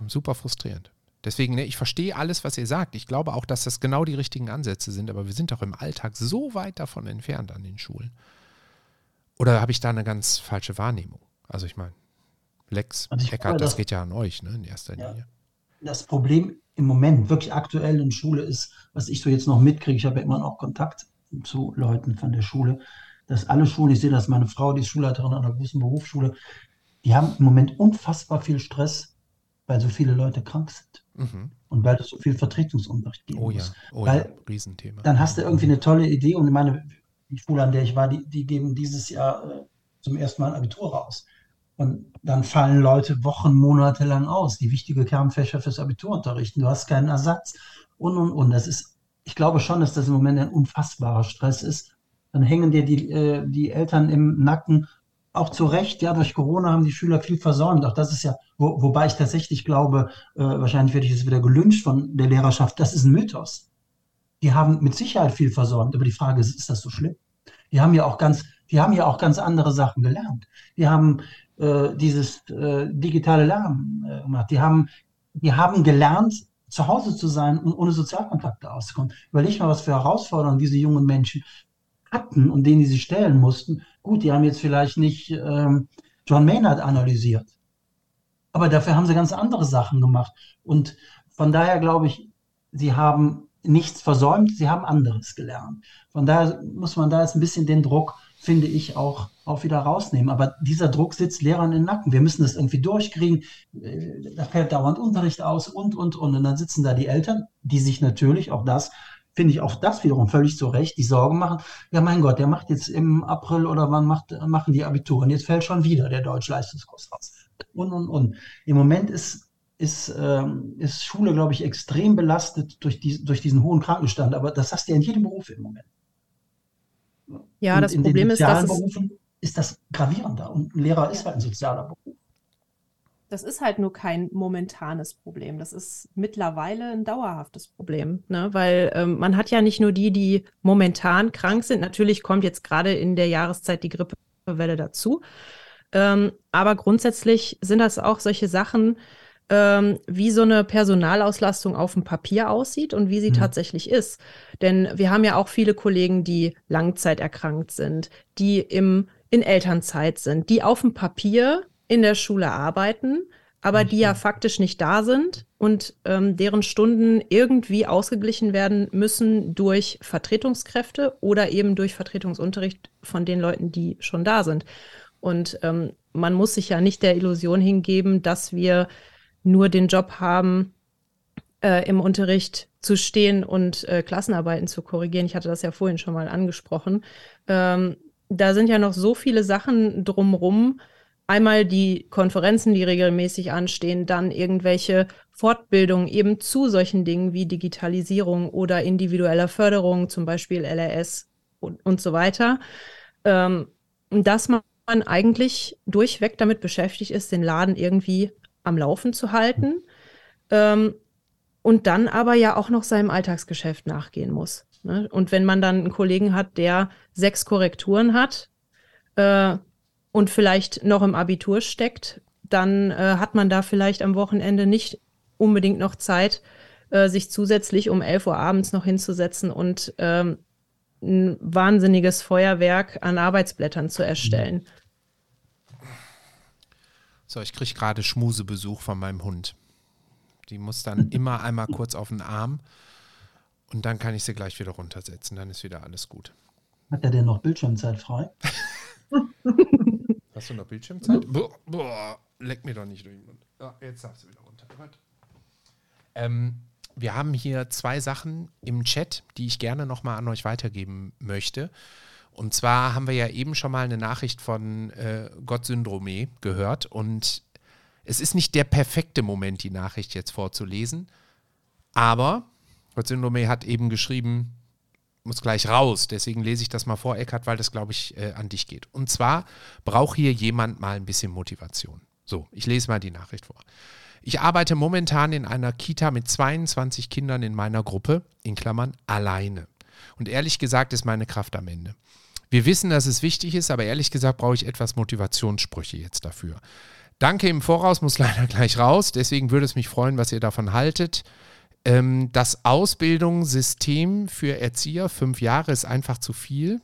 super frustrierend. Deswegen, ne, ich verstehe alles, was ihr sagt. Ich glaube auch, dass das genau die richtigen Ansätze sind, aber wir sind doch im Alltag so weit davon entfernt an den Schulen. Oder habe ich da eine ganz falsche Wahrnehmung? Also ich meine, Lex, also Eckert, das, das, geht ja an euch, ne, in erster ja, Linie. Das Problem im Moment, wirklich aktuell in Schule ist, was ich so jetzt noch mitkriege, ich habe ja immer noch Kontakt zu Leuten von der Schule, dass alle Schulen, ich sehe das, meine Frau, die ist Schulleiterin an einer großen Berufsschule, die haben im Moment unfassbar viel Stress, weil so viele Leute krank sind. Mhm. Und weil es so viel Vertretungsunterricht gibt. Oh ja, oh weil ja, Riesenthema. Dann hast du irgendwie eine tolle Idee und meine, die Schule, an der ich war, die, die geben dieses Jahr äh, zum ersten Mal ein Abitur raus. Und dann fallen Leute Wochen, Monate lang aus, die wichtige Kernfächer fürs Abitur unterrichten. Du hast keinen Ersatz und und und. Das ist, ich glaube schon, dass das im Moment ein unfassbarer Stress ist. Dann hängen dir die, äh, die Eltern im Nacken auch zu Recht, ja, durch Corona haben die Schüler viel versäumt. Auch das ist ja, wo, wobei ich tatsächlich glaube, äh, wahrscheinlich werde ich jetzt wieder gelünscht von der Lehrerschaft, das ist ein Mythos. Die haben mit Sicherheit viel versäumt, aber die Frage ist, ist das so schlimm? Die haben ja auch ganz, die haben ja auch ganz andere Sachen gelernt. Die haben äh, dieses äh, digitale Lernen äh, gemacht. Die haben, die haben gelernt, zu Hause zu sein und ohne Sozialkontakte auszukommen. Überleg mal, was für Herausforderungen diese jungen Menschen hatten und denen die sie stellen mussten. Gut, die haben jetzt vielleicht nicht ähm, John Maynard analysiert, aber dafür haben sie ganz andere Sachen gemacht. Und von daher glaube ich, sie haben nichts versäumt, sie haben anderes gelernt. Von daher muss man da jetzt ein bisschen den Druck, finde ich, auch, auch wieder rausnehmen. Aber dieser Druck sitzt Lehrern den Nacken. Wir müssen das irgendwie durchkriegen. Äh, da fällt dauernd Unterricht aus und, und, und. Und dann sitzen da die Eltern, die sich natürlich auch das finde ich auch das wiederum völlig zu Recht, die Sorgen machen, ja mein Gott, der macht jetzt im April oder wann macht, machen die Abitur und jetzt fällt schon wieder der Deutschleistungskurs raus. Und, und, und. Im Moment ist, ist, ähm, ist Schule, glaube ich, extrem belastet durch, die, durch diesen hohen Krankenstand, aber das hast du ja in jedem Beruf im Moment. Ja, und das Problem ist, dass Berufen ist das gravierender und ein Lehrer ist halt ein sozialer Beruf. Das ist halt nur kein momentanes Problem. Das ist mittlerweile ein dauerhaftes Problem, ne? weil ähm, man hat ja nicht nur die, die momentan krank sind. Natürlich kommt jetzt gerade in der Jahreszeit die Grippewelle dazu. Ähm, aber grundsätzlich sind das auch solche Sachen, ähm, wie so eine Personalauslastung auf dem Papier aussieht und wie sie mhm. tatsächlich ist. Denn wir haben ja auch viele Kollegen, die langzeiterkrankt sind, die im, in Elternzeit sind, die auf dem Papier in der Schule arbeiten, aber die ja faktisch nicht da sind und ähm, deren Stunden irgendwie ausgeglichen werden müssen durch Vertretungskräfte oder eben durch Vertretungsunterricht von den Leuten, die schon da sind. Und ähm, man muss sich ja nicht der Illusion hingeben, dass wir nur den Job haben, äh, im Unterricht zu stehen und äh, Klassenarbeiten zu korrigieren. Ich hatte das ja vorhin schon mal angesprochen. Ähm, da sind ja noch so viele Sachen drumrum, einmal die Konferenzen, die regelmäßig anstehen, dann irgendwelche Fortbildungen eben zu solchen Dingen wie Digitalisierung oder individueller Förderung, zum Beispiel LRS und, und so weiter, ähm, dass man eigentlich durchweg damit beschäftigt ist, den Laden irgendwie am Laufen zu halten ähm, und dann aber ja auch noch seinem Alltagsgeschäft nachgehen muss. Ne? Und wenn man dann einen Kollegen hat, der sechs Korrekturen hat, äh, und vielleicht noch im Abitur steckt, dann äh, hat man da vielleicht am Wochenende nicht unbedingt noch Zeit, äh, sich zusätzlich um 11 Uhr abends noch hinzusetzen und ähm, ein wahnsinniges Feuerwerk an Arbeitsblättern zu erstellen. So, ich kriege gerade Schmusebesuch von meinem Hund. Die muss dann immer einmal kurz auf den Arm und dann kann ich sie gleich wieder runtersetzen. Dann ist wieder alles gut. Hat er denn noch Bildschirmzeit frei? Hast du noch Bildschirmzeit? Boah, boah, leck mir doch nicht durch den Mund. Ja, jetzt darfst du wieder runter. Ähm, wir haben hier zwei Sachen im Chat, die ich gerne nochmal an euch weitergeben möchte. Und zwar haben wir ja eben schon mal eine Nachricht von äh, Gott Syndrome gehört. Und es ist nicht der perfekte Moment, die Nachricht jetzt vorzulesen. Aber Gott Syndrome hat eben geschrieben, muss gleich raus. Deswegen lese ich das mal vor, Eckart, weil das, glaube ich, äh, an dich geht. Und zwar braucht hier jemand mal ein bisschen Motivation. So, ich lese mal die Nachricht vor. Ich arbeite momentan in einer Kita mit 22 Kindern in meiner Gruppe, in Klammern alleine. Und ehrlich gesagt ist meine Kraft am Ende. Wir wissen, dass es wichtig ist, aber ehrlich gesagt brauche ich etwas Motivationssprüche jetzt dafür. Danke im Voraus, muss leider gleich raus. Deswegen würde es mich freuen, was ihr davon haltet. Ähm, das Ausbildungssystem für Erzieher, fünf Jahre, ist einfach zu viel.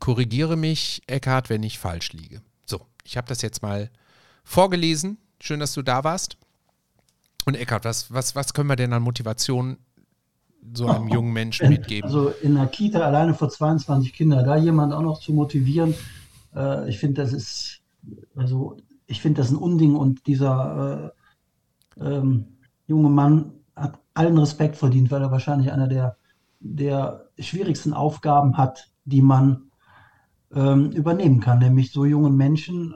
Korrigiere mich, Eckhard, wenn ich falsch liege. So, ich habe das jetzt mal vorgelesen. Schön, dass du da warst. Und Eckhard, was, was, was können wir denn an Motivation so einem jungen Menschen mitgeben? Also in der Kita alleine vor 22 Kindern, da jemand auch noch zu motivieren, äh, ich finde, das ist, also ich finde das ein Unding und dieser äh, ähm, junge Mann allen Respekt verdient, weil er wahrscheinlich einer der, der schwierigsten Aufgaben hat, die man ähm, übernehmen kann, nämlich so jungen Menschen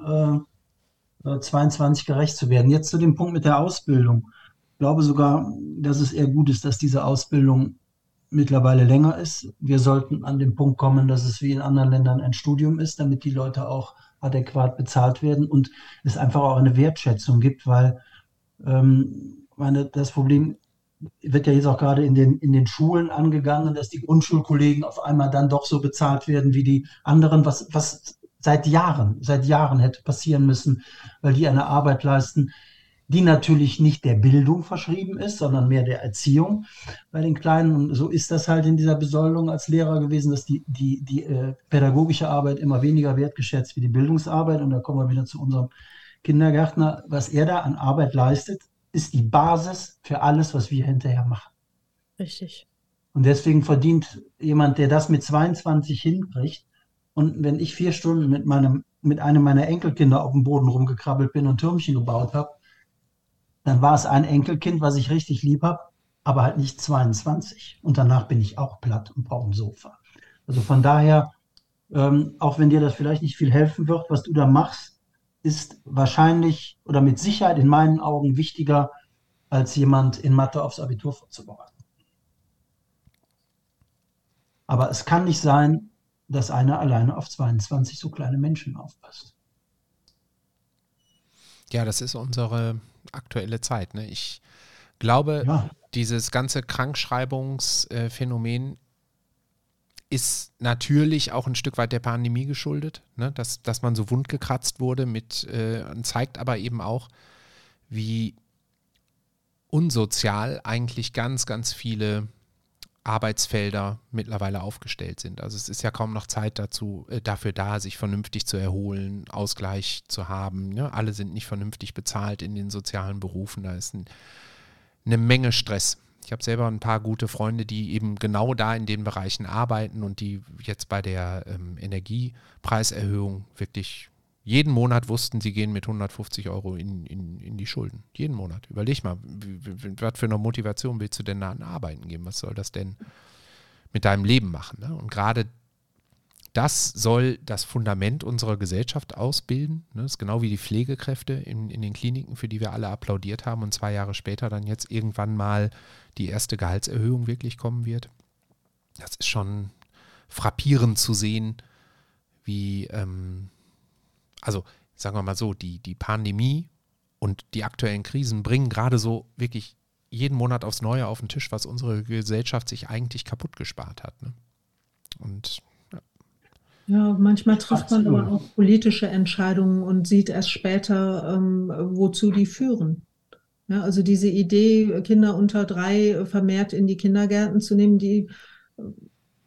äh, 22 äh, gerecht zu werden. Jetzt zu dem Punkt mit der Ausbildung. Ich glaube sogar, dass es eher gut ist, dass diese Ausbildung mittlerweile länger ist. Wir sollten an den Punkt kommen, dass es wie in anderen Ländern ein Studium ist, damit die Leute auch adäquat bezahlt werden und es einfach auch eine Wertschätzung gibt, weil ähm, meine, das Problem wird ja jetzt auch gerade in den, in den Schulen angegangen, dass die Grundschulkollegen auf einmal dann doch so bezahlt werden wie die anderen, was, was seit Jahren, seit Jahren hätte passieren müssen, weil die eine Arbeit leisten, die natürlich nicht der Bildung verschrieben ist, sondern mehr der Erziehung bei den Kleinen. Und so ist das halt in dieser Besoldung als Lehrer gewesen, dass die, die, die äh, pädagogische Arbeit immer weniger wertgeschätzt wie die Bildungsarbeit. Und da kommen wir wieder zu unserem Kindergärtner, was er da an Arbeit leistet, ist die Basis für alles, was wir hinterher machen. Richtig. Und deswegen verdient jemand, der das mit 22 hinkriegt, und wenn ich vier Stunden mit meinem, mit einem meiner Enkelkinder auf dem Boden rumgekrabbelt bin und Türmchen gebaut habe, dann war es ein Enkelkind, was ich richtig lieb habe, aber halt nicht 22. Und danach bin ich auch platt und brauche ein Sofa. Also von daher, ähm, auch wenn dir das vielleicht nicht viel helfen wird, was du da machst, ist wahrscheinlich oder mit Sicherheit in meinen Augen wichtiger, als jemand in Mathe aufs Abitur vorzubereiten. Aber es kann nicht sein, dass einer alleine auf 22 so kleine Menschen aufpasst. Ja, das ist unsere aktuelle Zeit. Ne? Ich glaube, ja. dieses ganze Krankschreibungsphänomen ist natürlich auch ein Stück weit der Pandemie geschuldet, ne? dass, dass man so wundgekratzt wurde mit, äh, zeigt aber eben auch, wie unsozial eigentlich ganz, ganz viele Arbeitsfelder mittlerweile aufgestellt sind. Also es ist ja kaum noch Zeit dazu, äh, dafür da, sich vernünftig zu erholen, Ausgleich zu haben. Ne? Alle sind nicht vernünftig bezahlt in den sozialen Berufen. Da ist ein, eine Menge Stress. Ich habe selber ein paar gute Freunde, die eben genau da in den Bereichen arbeiten und die jetzt bei der ähm, Energiepreiserhöhung wirklich jeden Monat wussten, sie gehen mit 150 Euro in, in, in die Schulden. Jeden Monat. Überleg mal, was für eine Motivation willst du denn da an Arbeiten geben? Was soll das denn mit deinem Leben machen? Ne? Und gerade das soll das Fundament unserer Gesellschaft ausbilden. Ne? Das ist genau wie die Pflegekräfte in, in den Kliniken, für die wir alle applaudiert haben und zwei Jahre später dann jetzt irgendwann mal die erste Gehaltserhöhung wirklich kommen wird. Das ist schon frappierend zu sehen, wie, ähm, also sagen wir mal so, die, die Pandemie und die aktuellen Krisen bringen gerade so wirklich jeden Monat aufs Neue auf den Tisch, was unsere Gesellschaft sich eigentlich kaputt gespart hat. Ne? Und ja, manchmal trifft man aber auch politische Entscheidungen und sieht erst später, ähm, wozu die führen. Ja, also diese Idee, Kinder unter drei vermehrt in die Kindergärten zu nehmen, die,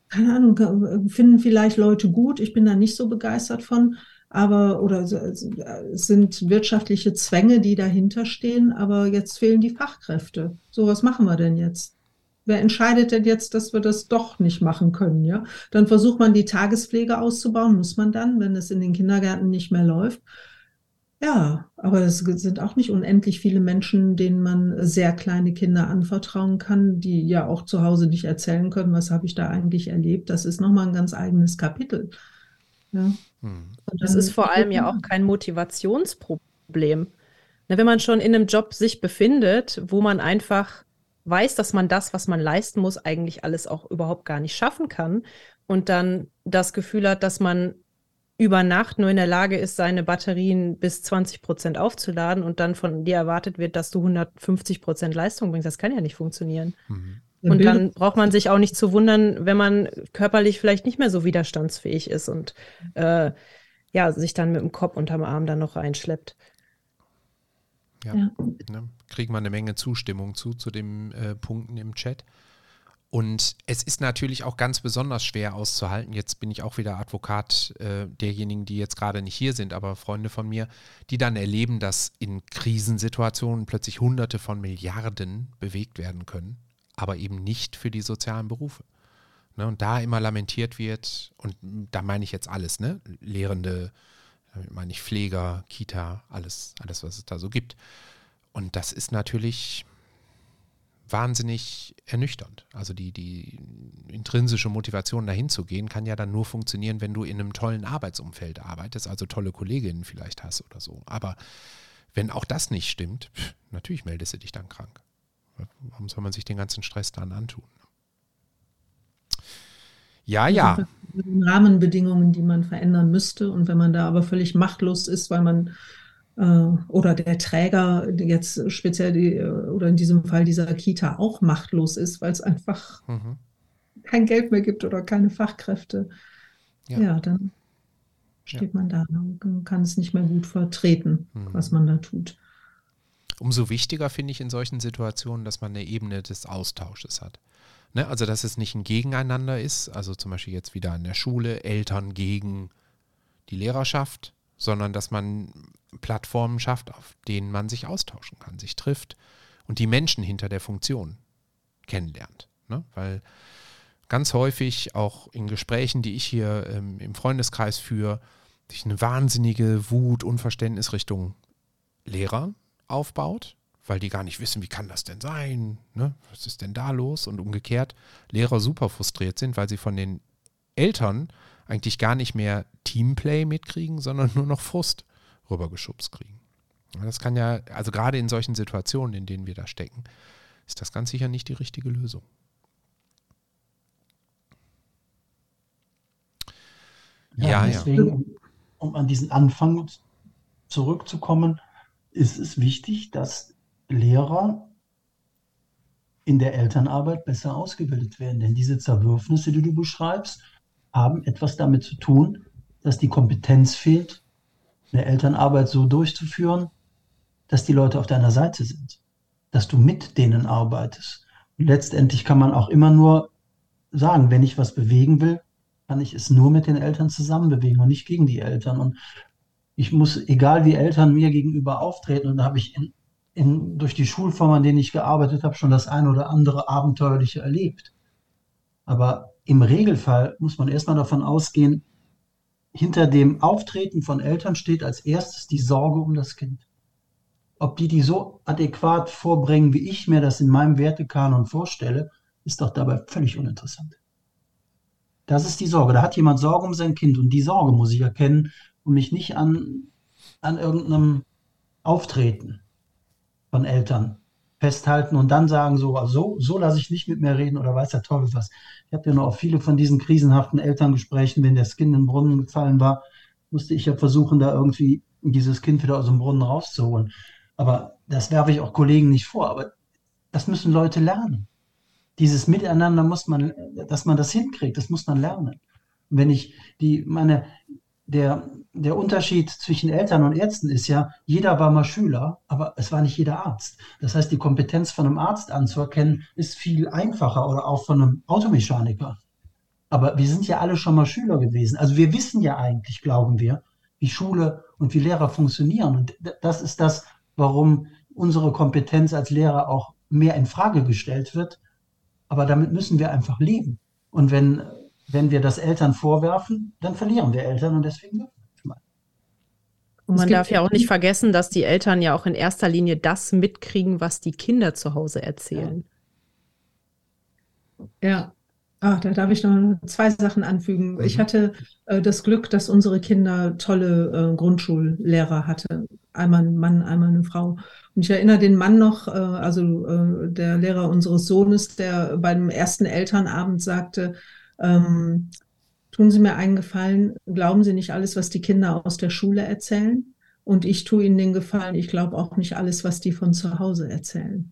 keine Ahnung, finden vielleicht Leute gut. Ich bin da nicht so begeistert von aber oder es sind wirtschaftliche Zwänge, die dahinter stehen, aber jetzt fehlen die Fachkräfte. So, was machen wir denn jetzt? Wer entscheidet denn jetzt, dass wir das doch nicht machen können? Ja, dann versucht man die Tagespflege auszubauen, muss man dann, wenn es in den Kindergärten nicht mehr läuft. Ja, aber es sind auch nicht unendlich viele Menschen, denen man sehr kleine Kinder anvertrauen kann, die ja auch zu Hause nicht erzählen können, was habe ich da eigentlich erlebt. Das ist nochmal ein ganz eigenes Kapitel. Ja. Hm. Das ist vor allem ja auch kein Motivationsproblem. Wenn man schon in einem Job sich befindet, wo man einfach weiß, dass man das, was man leisten muss, eigentlich alles auch überhaupt gar nicht schaffen kann und dann das Gefühl hat, dass man über Nacht nur in der Lage ist, seine Batterien bis 20 Prozent aufzuladen und dann von dir erwartet wird, dass du 150 Prozent Leistung bringst. Das kann ja nicht funktionieren. Mhm. Und dann braucht man sich auch nicht zu wundern, wenn man körperlich vielleicht nicht mehr so widerstandsfähig ist und äh, ja, sich dann mit dem Kopf unterm Arm dann noch reinschleppt. Ja, ja. Ne, kriegen wir eine Menge Zustimmung zu, zu den äh, Punkten im Chat. Und es ist natürlich auch ganz besonders schwer auszuhalten. Jetzt bin ich auch wieder Advokat äh, derjenigen, die jetzt gerade nicht hier sind, aber Freunde von mir, die dann erleben, dass in Krisensituationen plötzlich Hunderte von Milliarden bewegt werden können aber eben nicht für die sozialen Berufe. Ne, und da immer lamentiert wird, und da meine ich jetzt alles, ne? Lehrende, damit meine ich Pfleger, Kita, alles, alles, was es da so gibt. Und das ist natürlich wahnsinnig ernüchternd. Also die, die intrinsische Motivation dahin zu gehen, kann ja dann nur funktionieren, wenn du in einem tollen Arbeitsumfeld arbeitest, also tolle Kolleginnen vielleicht hast oder so. Aber wenn auch das nicht stimmt, natürlich meldest du dich dann krank. Warum soll man sich den ganzen Stress dann antun? Ja, ja. Rahmenbedingungen, die man verändern müsste. Und wenn man da aber völlig machtlos ist, weil man äh, oder der Träger jetzt speziell die, oder in diesem Fall dieser Kita auch machtlos ist, weil es einfach mhm. kein Geld mehr gibt oder keine Fachkräfte, ja, ja dann steht ja. man da und kann es nicht mehr gut vertreten, mhm. was man da tut. Umso wichtiger finde ich in solchen Situationen, dass man eine Ebene des Austausches hat. Ne? Also, dass es nicht ein Gegeneinander ist, also zum Beispiel jetzt wieder in der Schule, Eltern gegen die Lehrerschaft, sondern dass man Plattformen schafft, auf denen man sich austauschen kann, sich trifft und die Menschen hinter der Funktion kennenlernt. Ne? Weil ganz häufig auch in Gesprächen, die ich hier ähm, im Freundeskreis führe, sich eine wahnsinnige Wut, Unverständnis Richtung Lehrer aufbaut, weil die gar nicht wissen, wie kann das denn sein? Ne? Was ist denn da los? Und umgekehrt Lehrer super frustriert sind, weil sie von den Eltern eigentlich gar nicht mehr Teamplay mitkriegen, sondern nur noch Frust rübergeschubst kriegen. Das kann ja, also gerade in solchen Situationen, in denen wir da stecken, ist das ganz sicher nicht die richtige Lösung. Ja, ja deswegen, ja. Um, um an diesen Anfang zurückzukommen, ist es wichtig, dass Lehrer in der Elternarbeit besser ausgebildet werden. Denn diese Zerwürfnisse, die du beschreibst, haben etwas damit zu tun, dass die Kompetenz fehlt, eine Elternarbeit so durchzuführen, dass die Leute auf deiner Seite sind, dass du mit denen arbeitest. Und letztendlich kann man auch immer nur sagen, wenn ich was bewegen will, kann ich es nur mit den Eltern zusammen bewegen und nicht gegen die Eltern. Und ich muss, egal wie Eltern mir gegenüber auftreten, und da habe ich in, in, durch die Schulform, an denen ich gearbeitet habe, schon das ein oder andere Abenteuerliche erlebt. Aber im Regelfall muss man erstmal davon ausgehen, hinter dem Auftreten von Eltern steht als erstes die Sorge um das Kind. Ob die die so adäquat vorbringen, wie ich mir das in meinem Wertekanon vorstelle, ist doch dabei völlig uninteressant. Das ist die Sorge. Da hat jemand Sorge um sein Kind und die Sorge muss ich erkennen und mich nicht an, an irgendeinem Auftreten von Eltern festhalten und dann sagen, so, so, so lasse ich nicht mit mir reden oder weiß der Teufel was. Ich habe ja noch auch viele von diesen krisenhaften Elterngesprächen, wenn das Kind in den Brunnen gefallen war, musste ich ja versuchen, da irgendwie dieses Kind wieder aus dem Brunnen rauszuholen. Aber das werfe ich auch Kollegen nicht vor. Aber das müssen Leute lernen. Dieses Miteinander muss man, dass man das hinkriegt, das muss man lernen. wenn ich die, meine, der, der Unterschied zwischen Eltern und Ärzten ist ja, jeder war mal Schüler, aber es war nicht jeder Arzt. Das heißt, die Kompetenz von einem Arzt anzuerkennen, ist viel einfacher oder auch von einem Automechaniker. Aber wir sind ja alle schon mal Schüler gewesen. Also wir wissen ja eigentlich, glauben wir, wie Schule und wie Lehrer funktionieren. Und das ist das, warum unsere Kompetenz als Lehrer auch mehr in Frage gestellt wird. Aber damit müssen wir einfach leben. Und wenn wenn wir das Eltern vorwerfen, dann verlieren wir Eltern und deswegen. Und man darf ja auch nicht vergessen, dass die Eltern ja auch in erster Linie das mitkriegen, was die Kinder zu Hause erzählen. Ja. ja. Ach, da darf ich noch zwei Sachen anfügen. Mhm. Ich hatte äh, das Glück, dass unsere Kinder tolle äh, Grundschullehrer hatten. Einmal ein Mann, einmal eine Frau. Und ich erinnere den Mann noch, äh, also äh, der Lehrer unseres Sohnes, der beim ersten Elternabend sagte, ähm, tun Sie mir einen Gefallen, glauben Sie nicht alles, was die Kinder aus der Schule erzählen. Und ich tue Ihnen den Gefallen, ich glaube auch nicht alles, was die von zu Hause erzählen.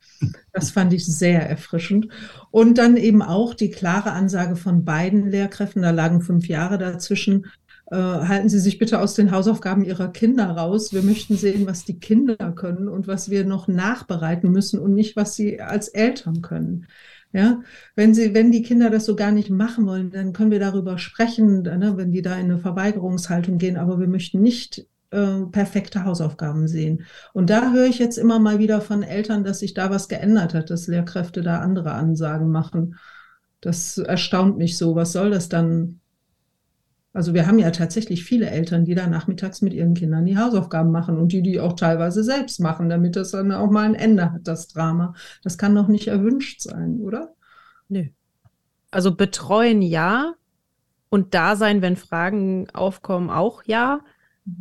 Das fand ich sehr erfrischend. Und dann eben auch die klare Ansage von beiden Lehrkräften, da lagen fünf Jahre dazwischen, äh, halten Sie sich bitte aus den Hausaufgaben Ihrer Kinder raus. Wir möchten sehen, was die Kinder können und was wir noch nachbereiten müssen und nicht, was sie als Eltern können. Ja, wenn sie, wenn die Kinder das so gar nicht machen wollen, dann können wir darüber sprechen, ne, wenn die da in eine Verweigerungshaltung gehen, aber wir möchten nicht äh, perfekte Hausaufgaben sehen. Und da höre ich jetzt immer mal wieder von Eltern, dass sich da was geändert hat, dass Lehrkräfte da andere Ansagen machen. Das erstaunt mich so. Was soll das dann also wir haben ja tatsächlich viele Eltern, die da nachmittags mit ihren Kindern die Hausaufgaben machen und die die auch teilweise selbst machen, damit das dann auch mal ein Ende hat, das Drama. Das kann doch nicht erwünscht sein, oder? Nö. Also betreuen ja und da sein, wenn Fragen aufkommen, auch ja,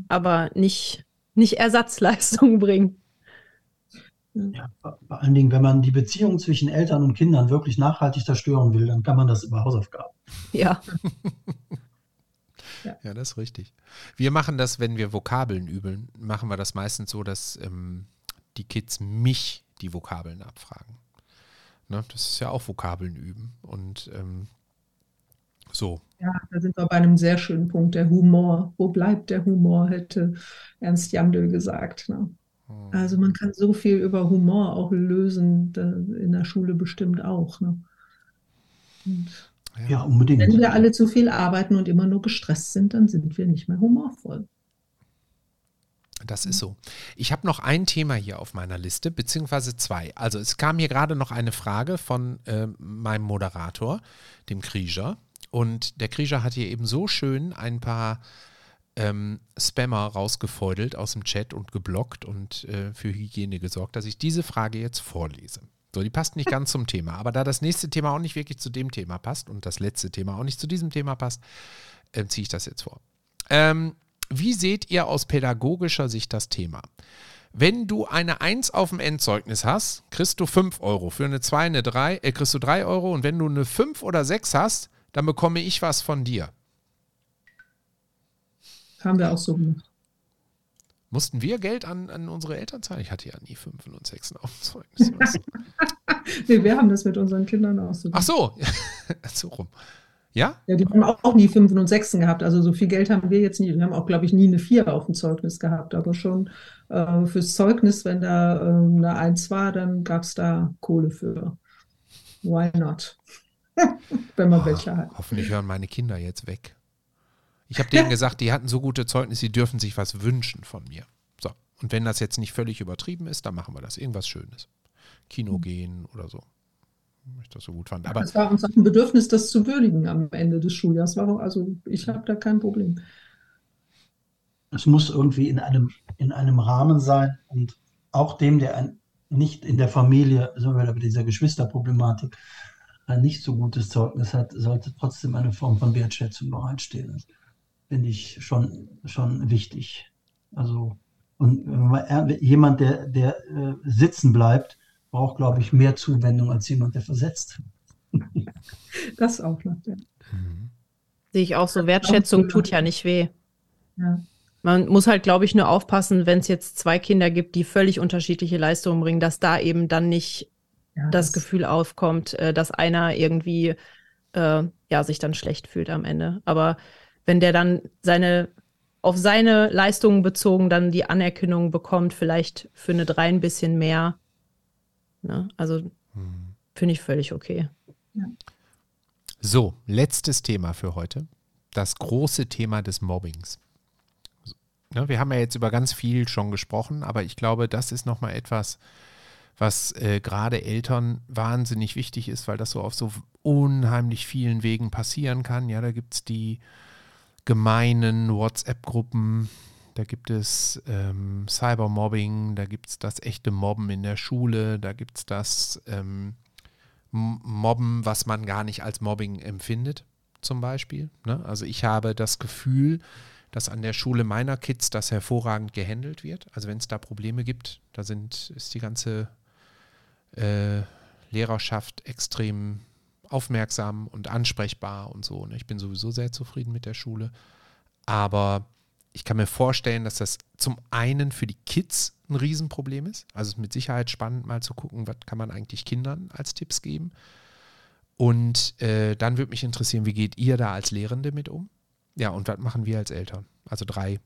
aber nicht, nicht Ersatzleistungen bringen. Ja, vor allen Dingen, wenn man die Beziehung zwischen Eltern und Kindern wirklich nachhaltig zerstören will, dann kann man das über Hausaufgaben. Ja. Ja. ja, das ist richtig. Wir machen das, wenn wir Vokabeln üben, machen wir das meistens so, dass ähm, die Kids mich die Vokabeln abfragen. Ne? Das ist ja auch Vokabeln üben. Und ähm, so. Ja, da sind wir bei einem sehr schönen Punkt, der Humor. Wo bleibt der Humor, hätte Ernst Jandl gesagt. Ne? Hm. Also man kann so viel über Humor auch lösen, in der Schule bestimmt auch. Ne? Und ja, unbedingt. Wenn wir alle zu viel arbeiten und immer nur gestresst sind, dann sind wir nicht mehr humorvoll. Das ist so. Ich habe noch ein Thema hier auf meiner Liste, beziehungsweise zwei. Also es kam hier gerade noch eine Frage von äh, meinem Moderator, dem Krieger. Und der Krieger hat hier eben so schön ein paar ähm, Spammer rausgefeudelt aus dem Chat und geblockt und äh, für Hygiene gesorgt, dass ich diese Frage jetzt vorlese. So, die passt nicht ganz zum Thema. Aber da das nächste Thema auch nicht wirklich zu dem Thema passt und das letzte Thema auch nicht zu diesem Thema passt, äh, ziehe ich das jetzt vor. Ähm, wie seht ihr aus pädagogischer Sicht das Thema? Wenn du eine 1 auf dem Endzeugnis hast, kriegst du 5 Euro. Für eine 2 eine 3, äh, kriegst du 3 Euro. Und wenn du eine 5 oder 6 hast, dann bekomme ich was von dir. Haben wir auch so gemacht. Mussten wir Geld an, an unsere Eltern zahlen? Ich hatte ja nie Fünfen und Sechsen auf dem Zeugnis. nee, wir haben das mit unseren Kindern auch so. Ach so, so rum. Ja? Ja, die haben auch nie Fünfen und Sechsen gehabt. Also so viel Geld haben wir jetzt nie. Wir haben auch, glaube ich, nie eine Vier auf dem Zeugnis gehabt. Aber schon äh, fürs Zeugnis, wenn da äh, eine Eins war, dann gab es da Kohle für. Why not? wenn man oh, welche hat. Hoffentlich hören meine Kinder jetzt weg. Ich habe denen gesagt, die hatten so gute Zeugnisse, die dürfen sich was wünschen von mir. So. Und wenn das jetzt nicht völlig übertrieben ist, dann machen wir das. Irgendwas Schönes. Kino hm. gehen oder so ich das so gut fand. Aber es war uns auch ein Bedürfnis, das zu würdigen am Ende des Schuljahres. Also ich habe da kein Problem. Es muss irgendwie in einem, in einem Rahmen sein und auch dem, der ein, nicht in der Familie, so bei dieser Geschwisterproblematik, ein nicht so gutes Zeugnis hat, sollte trotzdem eine Form von Wertschätzung bereitstehen. Finde ich schon, schon wichtig. Also, und jemand, der, der äh, sitzen bleibt, braucht, glaube ich, mehr Zuwendung als jemand, der versetzt. das auch noch, ja. Mhm. Sehe ich auch so. Wertschätzung tut ja nicht weh. Ja. Man muss halt, glaube ich, nur aufpassen, wenn es jetzt zwei Kinder gibt, die völlig unterschiedliche Leistungen bringen, dass da eben dann nicht ja, das, das, Gefühl aufkommt, äh, dass einer irgendwie äh, ja, sich dann schlecht fühlt am Ende. Aber wenn der dann seine auf seine Leistungen bezogen dann die Anerkennung bekommt, vielleicht für eine drei ein bisschen mehr, Ne? Also hm. finde ich völlig okay. Ja. So, letztes Thema für heute. Das große Thema des Mobbings. Ja, wir haben ja jetzt über ganz viel schon gesprochen, aber ich glaube, das ist nochmal etwas, was äh, gerade Eltern wahnsinnig wichtig ist, weil das so auf so unheimlich vielen Wegen passieren kann. Ja, da gibt es die gemeinen WhatsApp-Gruppen, da gibt es ähm, Cybermobbing, da gibt es das echte Mobben in der Schule, da gibt es das ähm, Mobben, was man gar nicht als Mobbing empfindet, zum Beispiel. Ne? Also ich habe das Gefühl, dass an der Schule meiner Kids das hervorragend gehandelt wird. Also wenn es da Probleme gibt, da sind, ist die ganze äh, Lehrerschaft extrem aufmerksam und ansprechbar und so. Ne? Ich bin sowieso sehr zufrieden mit der Schule. Aber ich kann mir vorstellen, dass das zum einen für die Kids ein Riesenproblem ist. Also es ist mit Sicherheit spannend, mal zu gucken, was kann man eigentlich Kindern als Tipps geben. Und äh, dann würde mich interessieren, wie geht ihr da als Lehrende mit um? Ja, und was machen wir als Eltern? Also drei,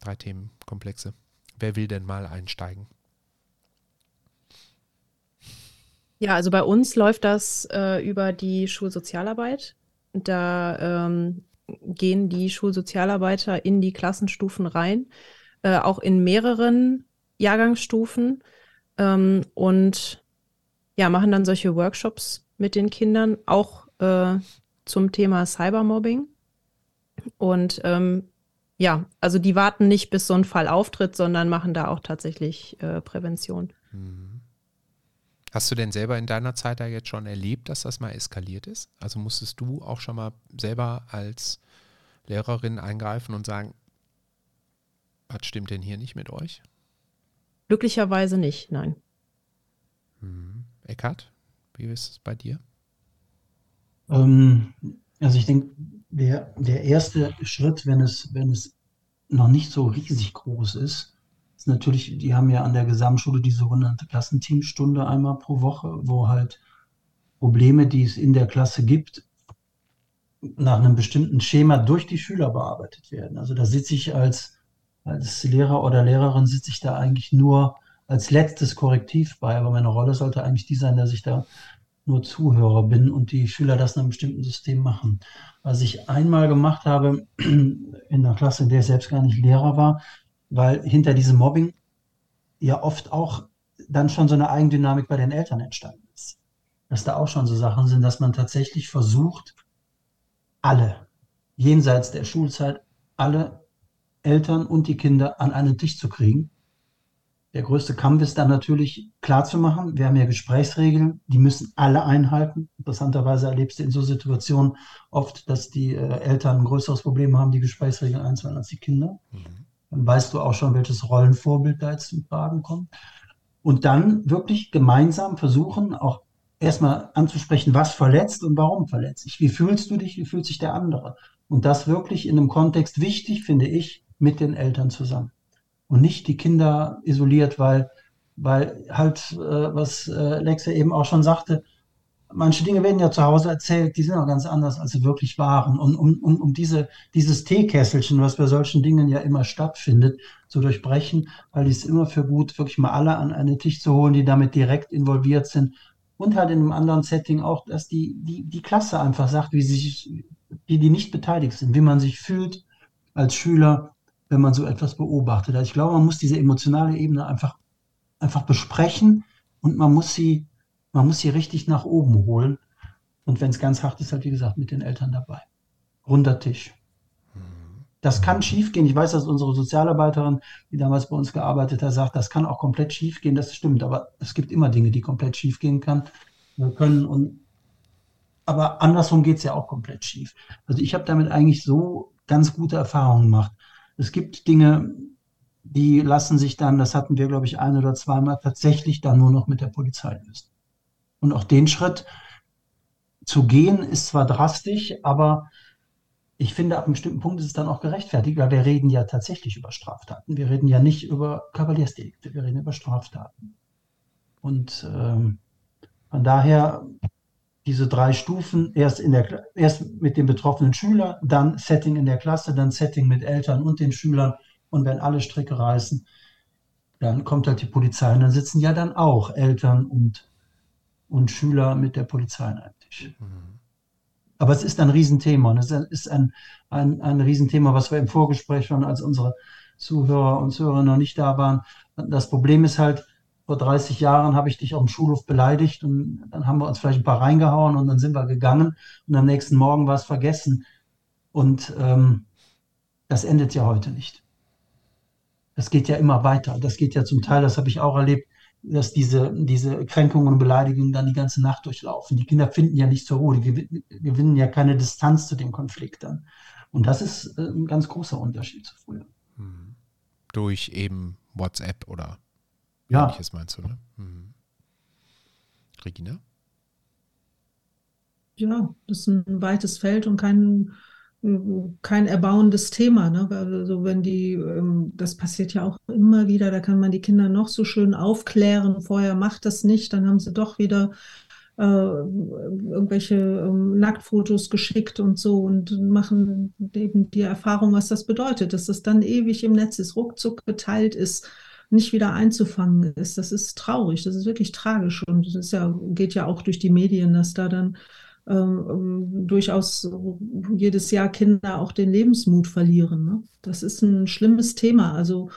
drei Themenkomplexe. Wer will denn mal einsteigen? Ja, also bei uns läuft das äh, über die Schulsozialarbeit. Da ähm, gehen die Schulsozialarbeiter in die Klassenstufen rein, äh, auch in mehreren Jahrgangsstufen ähm, und ja, machen dann solche Workshops mit den Kindern, auch äh, zum Thema Cybermobbing. Und ähm, ja, also die warten nicht, bis so ein Fall auftritt, sondern machen da auch tatsächlich äh, Prävention. Mhm. Hast du denn selber in deiner Zeit da jetzt schon erlebt, dass das mal eskaliert ist? Also musstest du auch schon mal selber als Lehrerin eingreifen und sagen, was stimmt denn hier nicht mit euch? Glücklicherweise nicht, nein. Hm. Eckart, wie ist es bei dir? Ähm, also ich denke, der, der erste Schritt, wenn es, wenn es noch nicht so riesig groß ist, ist natürlich, die haben ja an der Gesamtschule die sogenannte Klassenteamstunde einmal pro Woche, wo halt Probleme, die es in der Klasse gibt, nach einem bestimmten Schema durch die Schüler bearbeitet werden. Also da sitze ich als, als Lehrer oder Lehrerin, sitze ich da eigentlich nur als letztes Korrektiv bei, aber meine Rolle sollte eigentlich die sein, dass ich da nur Zuhörer bin und die Schüler das in einem bestimmten System machen. Was ich einmal gemacht habe in einer Klasse, in der ich selbst gar nicht Lehrer war, weil hinter diesem Mobbing ja oft auch dann schon so eine Eigendynamik bei den Eltern entstanden ist. Dass da auch schon so Sachen sind, dass man tatsächlich versucht, alle, jenseits der Schulzeit, alle Eltern und die Kinder an einen Tisch zu kriegen. Der größte Kampf ist dann natürlich klarzumachen, wir haben ja Gesprächsregeln, die müssen alle einhalten. Interessanterweise erlebst du in so Situationen oft, dass die äh, Eltern ein größeres Problem haben, die Gesprächsregeln einzuhalten als die Kinder. Mhm dann weißt du auch schon, welches Rollenvorbild da jetzt zum Tragen kommt. Und dann wirklich gemeinsam versuchen, auch erstmal anzusprechen, was verletzt und warum verletzt dich. Wie fühlst du dich, wie fühlt sich der andere? Und das wirklich in einem Kontext wichtig, finde ich, mit den Eltern zusammen. und nicht die Kinder isoliert, weil, weil halt, äh, was äh, Lexe eben auch schon sagte, manche Dinge werden ja zu Hause erzählt, die sind auch ganz anders, als sie wirklich waren. Und um, um, um diese, dieses Teekesselchen, was bei solchen Dingen ja immer stattfindet, zu durchbrechen, weil ich es immer für gut, wirklich mal alle an einen Tisch zu holen, die damit direkt involviert sind. Und halt in einem anderen Setting auch, dass die, die, die Klasse einfach sagt, wie sich, die, die nicht beteiligt sind, wie man sich fühlt als Schüler, wenn man so etwas beobachtet. Also ich glaube, man muss diese emotionale Ebene einfach, einfach besprechen und man muss sie man muss sie richtig nach oben holen. Und wenn es ganz hart ist, halt wie gesagt, mit den Eltern dabei. Runder Tisch. Das kann schiefgehen. Ich weiß, dass unsere Sozialarbeiterin, die damals bei uns gearbeitet hat, sagt, das kann auch komplett schiefgehen. Das stimmt, aber es gibt immer Dinge, die komplett schiefgehen kann, können. Und, aber andersrum geht es ja auch komplett schief. Also ich habe damit eigentlich so ganz gute Erfahrungen gemacht. Es gibt Dinge, die lassen sich dann, das hatten wir, glaube ich, ein oder zweimal tatsächlich dann nur noch mit der Polizei lösen. Und auch den Schritt zu gehen, ist zwar drastisch, aber ich finde, ab einem bestimmten Punkt ist es dann auch gerechtfertigt, weil wir reden ja tatsächlich über Straftaten. Wir reden ja nicht über Kavaliersdelikte, wir reden über Straftaten. Und ähm, von daher diese drei Stufen, erst, in der, erst mit dem betroffenen Schüler, dann Setting in der Klasse, dann Setting mit Eltern und den Schülern. Und wenn alle Stricke reißen, dann kommt halt die Polizei und dann sitzen ja dann auch Eltern und und Schüler mit der Polizei an einem Tisch. Mhm. Aber es ist ein Riesenthema und es ist ein, ein, ein Riesenthema, was wir im Vorgespräch schon, als unsere Zuhörer und Zuhörer noch nicht da waren. Das Problem ist halt, vor 30 Jahren habe ich dich auf dem Schulhof beleidigt und dann haben wir uns vielleicht ein paar reingehauen und dann sind wir gegangen und am nächsten Morgen war es vergessen. Und ähm, das endet ja heute nicht. Das geht ja immer weiter. Das geht ja zum Teil, das habe ich auch erlebt, dass diese, diese Kränkungen und Beleidigungen dann die ganze Nacht durchlaufen. Die Kinder finden ja nicht zur Ruhe, die gewinnen ja keine Distanz zu dem Konflikt dann. Und das ist äh, ein ganz großer Unterschied zu früher. Mhm. Durch eben WhatsApp oder ja. ähnliches meinst du, ne? Mhm. Regina? Ja, das ist ein weites Feld und kein kein erbauendes Thema. Ne? Also wenn die, ähm, das passiert ja auch immer wieder, da kann man die Kinder noch so schön aufklären, vorher macht das nicht, dann haben sie doch wieder äh, irgendwelche ähm, Nacktfotos geschickt und so und machen eben die Erfahrung, was das bedeutet, dass das dann ewig im Netz ist, ruckzuck geteilt ist, nicht wieder einzufangen ist. Das ist traurig, das ist wirklich tragisch und es ja, geht ja auch durch die Medien, dass da dann ähm, ähm, durchaus jedes Jahr Kinder auch den Lebensmut verlieren. Ne? Das ist ein schlimmes Thema. Also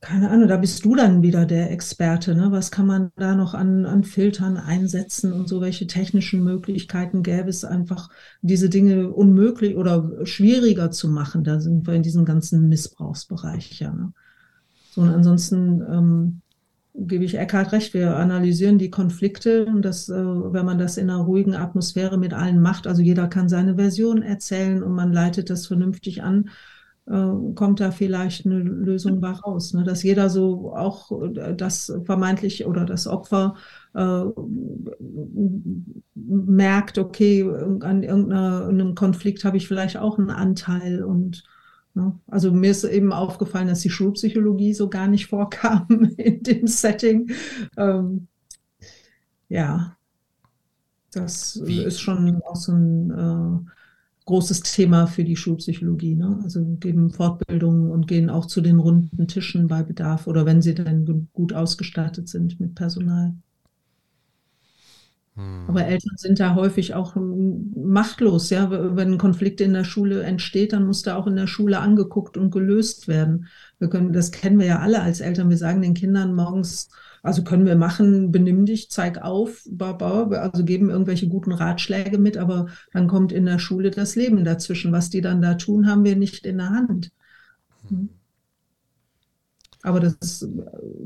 keine Ahnung, da bist du dann wieder der Experte. Ne? Was kann man da noch an, an Filtern einsetzen und so welche technischen Möglichkeiten gäbe es einfach, diese Dinge unmöglich oder schwieriger zu machen? Da sind wir in diesem ganzen Missbrauchsbereich ja. Ne? So, und ansonsten ähm, gebe ich Eckhard recht, wir analysieren die Konflikte und das, äh, wenn man das in einer ruhigen Atmosphäre mit allen macht, also jeder kann seine Version erzählen und man leitet das vernünftig an, äh, kommt da vielleicht eine Lösung bei raus. Ne? Dass jeder so auch das vermeintlich oder das Opfer äh, merkt, okay, an irgendeinem Konflikt habe ich vielleicht auch einen Anteil und? Also mir ist eben aufgefallen, dass die Schulpsychologie so gar nicht vorkam in dem Setting. Ähm, ja, das Wie? ist schon auch so ein äh, großes Thema für die Schulpsychologie. Ne? Also geben Fortbildungen und gehen auch zu den runden Tischen bei Bedarf oder wenn sie dann gut ausgestattet sind mit Personal. Hm. Aber Eltern sind da häufig auch hm, machtlos, ja. Wenn ein Konflikt in der Schule entsteht, dann muss der auch in der Schule angeguckt und gelöst werden. Wir können, das kennen wir ja alle als Eltern. Wir sagen den Kindern morgens, also können wir machen, benimm dich, zeig auf, also geben irgendwelche guten Ratschläge mit, aber dann kommt in der Schule das Leben dazwischen. Was die dann da tun, haben wir nicht in der Hand. Hm. Aber das, äh,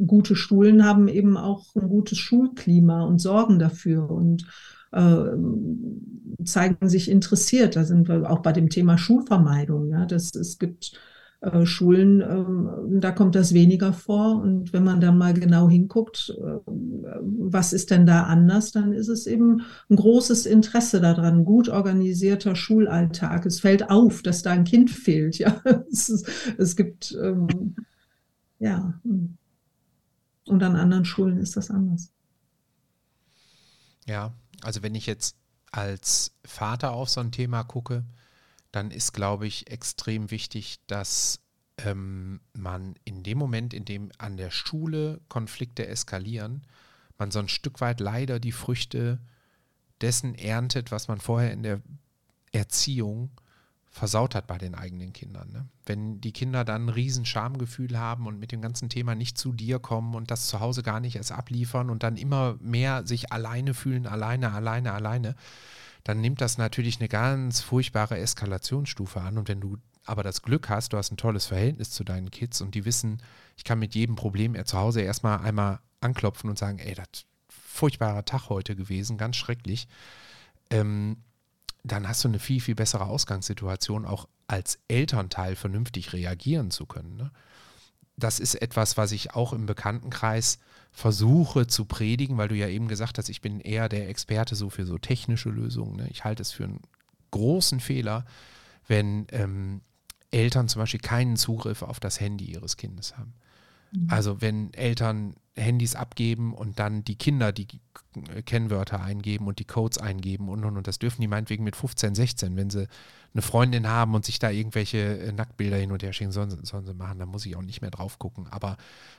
gute Schulen haben eben auch ein gutes Schulklima und sorgen dafür und äh, zeigen sich interessiert. Da sind wir auch bei dem Thema Schulvermeidung. Ja, das, es gibt äh, Schulen, äh, da kommt das weniger vor. Und wenn man dann mal genau hinguckt, äh, was ist denn da anders, dann ist es eben ein großes Interesse daran, gut organisierter Schulalltag. Es fällt auf, dass da ein Kind fehlt. Ja, es, ist, es gibt ähm, ja. Und an anderen Schulen ist das anders. Ja, also wenn ich jetzt als Vater auf so ein Thema gucke, dann ist, glaube ich, extrem wichtig, dass ähm, man in dem Moment, in dem an der Schule Konflikte eskalieren, man so ein Stück weit leider die Früchte dessen erntet, was man vorher in der Erziehung versaut hat bei den eigenen Kindern. Ne? Wenn die Kinder dann ein riesen Schamgefühl haben und mit dem ganzen Thema nicht zu dir kommen und das zu Hause gar nicht erst abliefern und dann immer mehr sich alleine fühlen, alleine, alleine, alleine, dann nimmt das natürlich eine ganz furchtbare Eskalationsstufe an. Und wenn du aber das Glück hast, du hast ein tolles Verhältnis zu deinen Kids und die wissen, ich kann mit jedem Problem zu Hause erstmal einmal anklopfen und sagen, ey, das furchtbarer Tag heute gewesen, ganz schrecklich. Ähm, dann hast du eine viel, viel bessere Ausgangssituation, auch als Elternteil vernünftig reagieren zu können. Ne? Das ist etwas, was ich auch im Bekanntenkreis versuche zu predigen, weil du ja eben gesagt hast, ich bin eher der Experte so für so technische Lösungen. Ne? Ich halte es für einen großen Fehler, wenn ähm, Eltern zum Beispiel keinen Zugriff auf das Handy ihres Kindes haben. Mhm. Also wenn Eltern Handys abgeben und dann die Kinder die Kennwörter eingeben und die Codes eingeben und und und. Das dürfen die meinetwegen mit 15, 16. Wenn sie eine Freundin haben und sich da irgendwelche äh, Nacktbilder hin und her schicken, sollen, sollen sie machen, da muss ich auch nicht mehr drauf gucken. Aber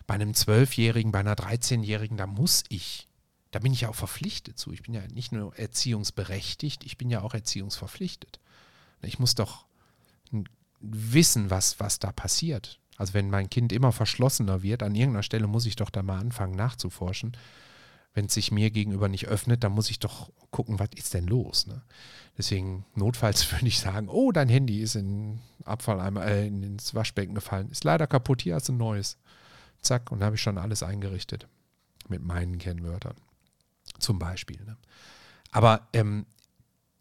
bei einem Zwölfjährigen, bei einer 13-Jährigen, da muss ich, da bin ich ja auch verpflichtet zu. Ich bin ja nicht nur erziehungsberechtigt, ich bin ja auch erziehungsverpflichtet. Ich muss doch wissen, was, was da passiert. Also wenn mein Kind immer verschlossener wird, an irgendeiner Stelle muss ich doch da mal anfangen nachzuforschen. Wenn es sich mir gegenüber nicht öffnet, dann muss ich doch gucken, was ist denn los. Ne? Deswegen notfalls würde ich sagen, oh, dein Handy ist in Abfalleimer, äh, ins Waschbecken gefallen. Ist leider kaputt, hier hast du ein neues. Zack, und habe ich schon alles eingerichtet mit meinen Kennwörtern. Zum Beispiel. Ne? Aber ähm,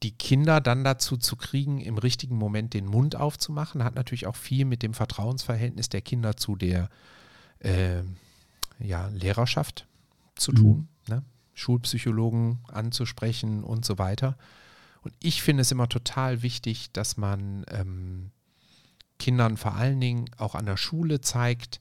die Kinder dann dazu zu kriegen, im richtigen Moment den Mund aufzumachen, hat natürlich auch viel mit dem Vertrauensverhältnis der Kinder zu der äh, ja, Lehrerschaft zu tun. Mhm. Ne? Schulpsychologen anzusprechen und so weiter. Und ich finde es immer total wichtig, dass man ähm, Kindern vor allen Dingen auch an der Schule zeigt,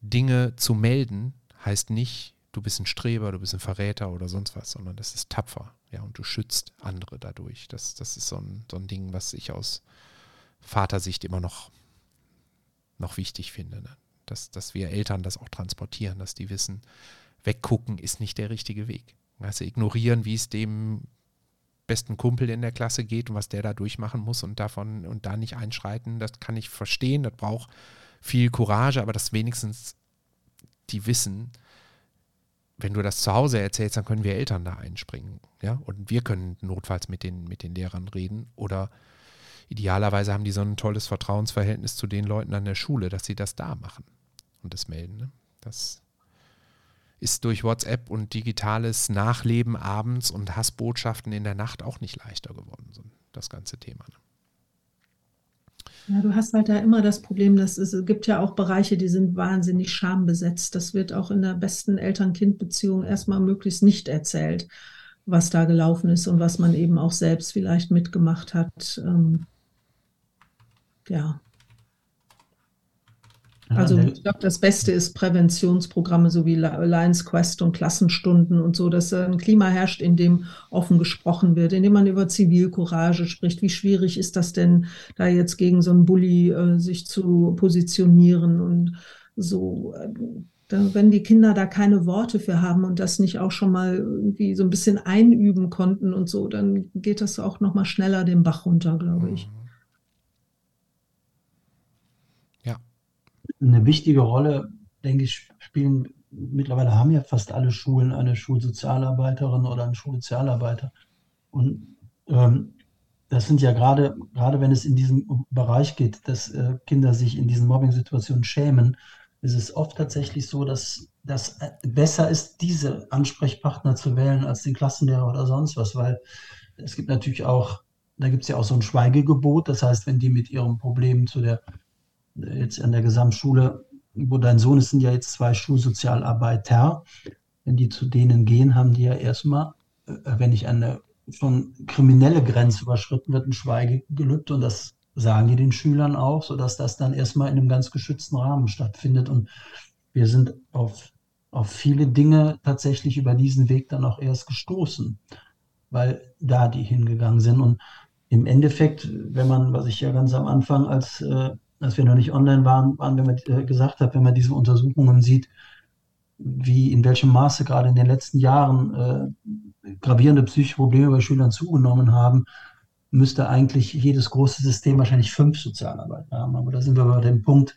Dinge zu melden, heißt nicht, du bist ein Streber, du bist ein Verräter oder sonst was, sondern das ist tapfer. Ja, und du schützt andere dadurch. Das, das ist so ein, so ein Ding, was ich aus Vatersicht immer noch, noch wichtig finde. Ne? Dass, dass wir Eltern das auch transportieren, dass die wissen, weggucken ist nicht der richtige Weg. Also ignorieren, wie es dem besten Kumpel in der Klasse geht und was der da durchmachen muss und davon und da nicht einschreiten, das kann ich verstehen, das braucht viel Courage, aber dass wenigstens die wissen, wenn du das zu Hause erzählst, dann können wir Eltern da einspringen. Ja? Und wir können notfalls mit den, mit den Lehrern reden. Oder idealerweise haben die so ein tolles Vertrauensverhältnis zu den Leuten an der Schule, dass sie das da machen und das melden. Ne? Das ist durch WhatsApp und digitales Nachleben abends und Hassbotschaften in der Nacht auch nicht leichter geworden, das ganze Thema. Ne? Ja, du hast halt da immer das Problem, dass es, gibt ja auch Bereiche, die sind wahnsinnig schambesetzt. Das wird auch in der besten Eltern-Kind-Beziehung erstmal möglichst nicht erzählt, was da gelaufen ist und was man eben auch selbst vielleicht mitgemacht hat. Ähm, ja, also ich glaube, das Beste ist Präventionsprogramme so wie Lions Quest und Klassenstunden und so, dass ein Klima herrscht, in dem offen gesprochen wird, in dem man über Zivilcourage spricht. Wie schwierig ist das denn, da jetzt gegen so einen Bully äh, sich zu positionieren und so. Äh, wenn die Kinder da keine Worte für haben und das nicht auch schon mal irgendwie so ein bisschen einüben konnten und so, dann geht das auch noch mal schneller den Bach runter, glaube ich. Mhm. Eine wichtige Rolle, denke ich, spielen mittlerweile haben ja fast alle Schulen eine Schulsozialarbeiterin oder einen Schulsozialarbeiter. Und ähm, das sind ja gerade, gerade wenn es in diesem Bereich geht, dass äh, Kinder sich in diesen Mobbing-Situationen schämen, ist es oft tatsächlich so, dass das besser ist, diese Ansprechpartner zu wählen als den Klassenlehrer oder sonst was, weil es gibt natürlich auch, da gibt es ja auch so ein Schweigegebot. Das heißt, wenn die mit ihrem Problem zu der jetzt an der Gesamtschule, wo dein Sohn ist, sind ja jetzt zwei Schulsozialarbeiter. Wenn die zu denen gehen, haben die ja erstmal, äh, wenn nicht eine schon kriminelle Grenze überschritten wird, ein Schweigegelübde und das sagen die den Schülern auch, sodass das dann erstmal in einem ganz geschützten Rahmen stattfindet. Und wir sind auf, auf viele Dinge tatsächlich über diesen Weg dann auch erst gestoßen, weil da die hingegangen sind. Und im Endeffekt, wenn man, was ich ja ganz am Anfang, als, äh, als wir noch nicht online waren, waren, wenn man äh, gesagt hat, wenn man diese Untersuchungen sieht, wie in welchem Maße gerade in den letzten Jahren äh, gravierende psychische Probleme bei Schülern zugenommen haben, müsste eigentlich jedes große System wahrscheinlich fünf Sozialarbeiter haben. Aber da sind wir bei dem Punkt,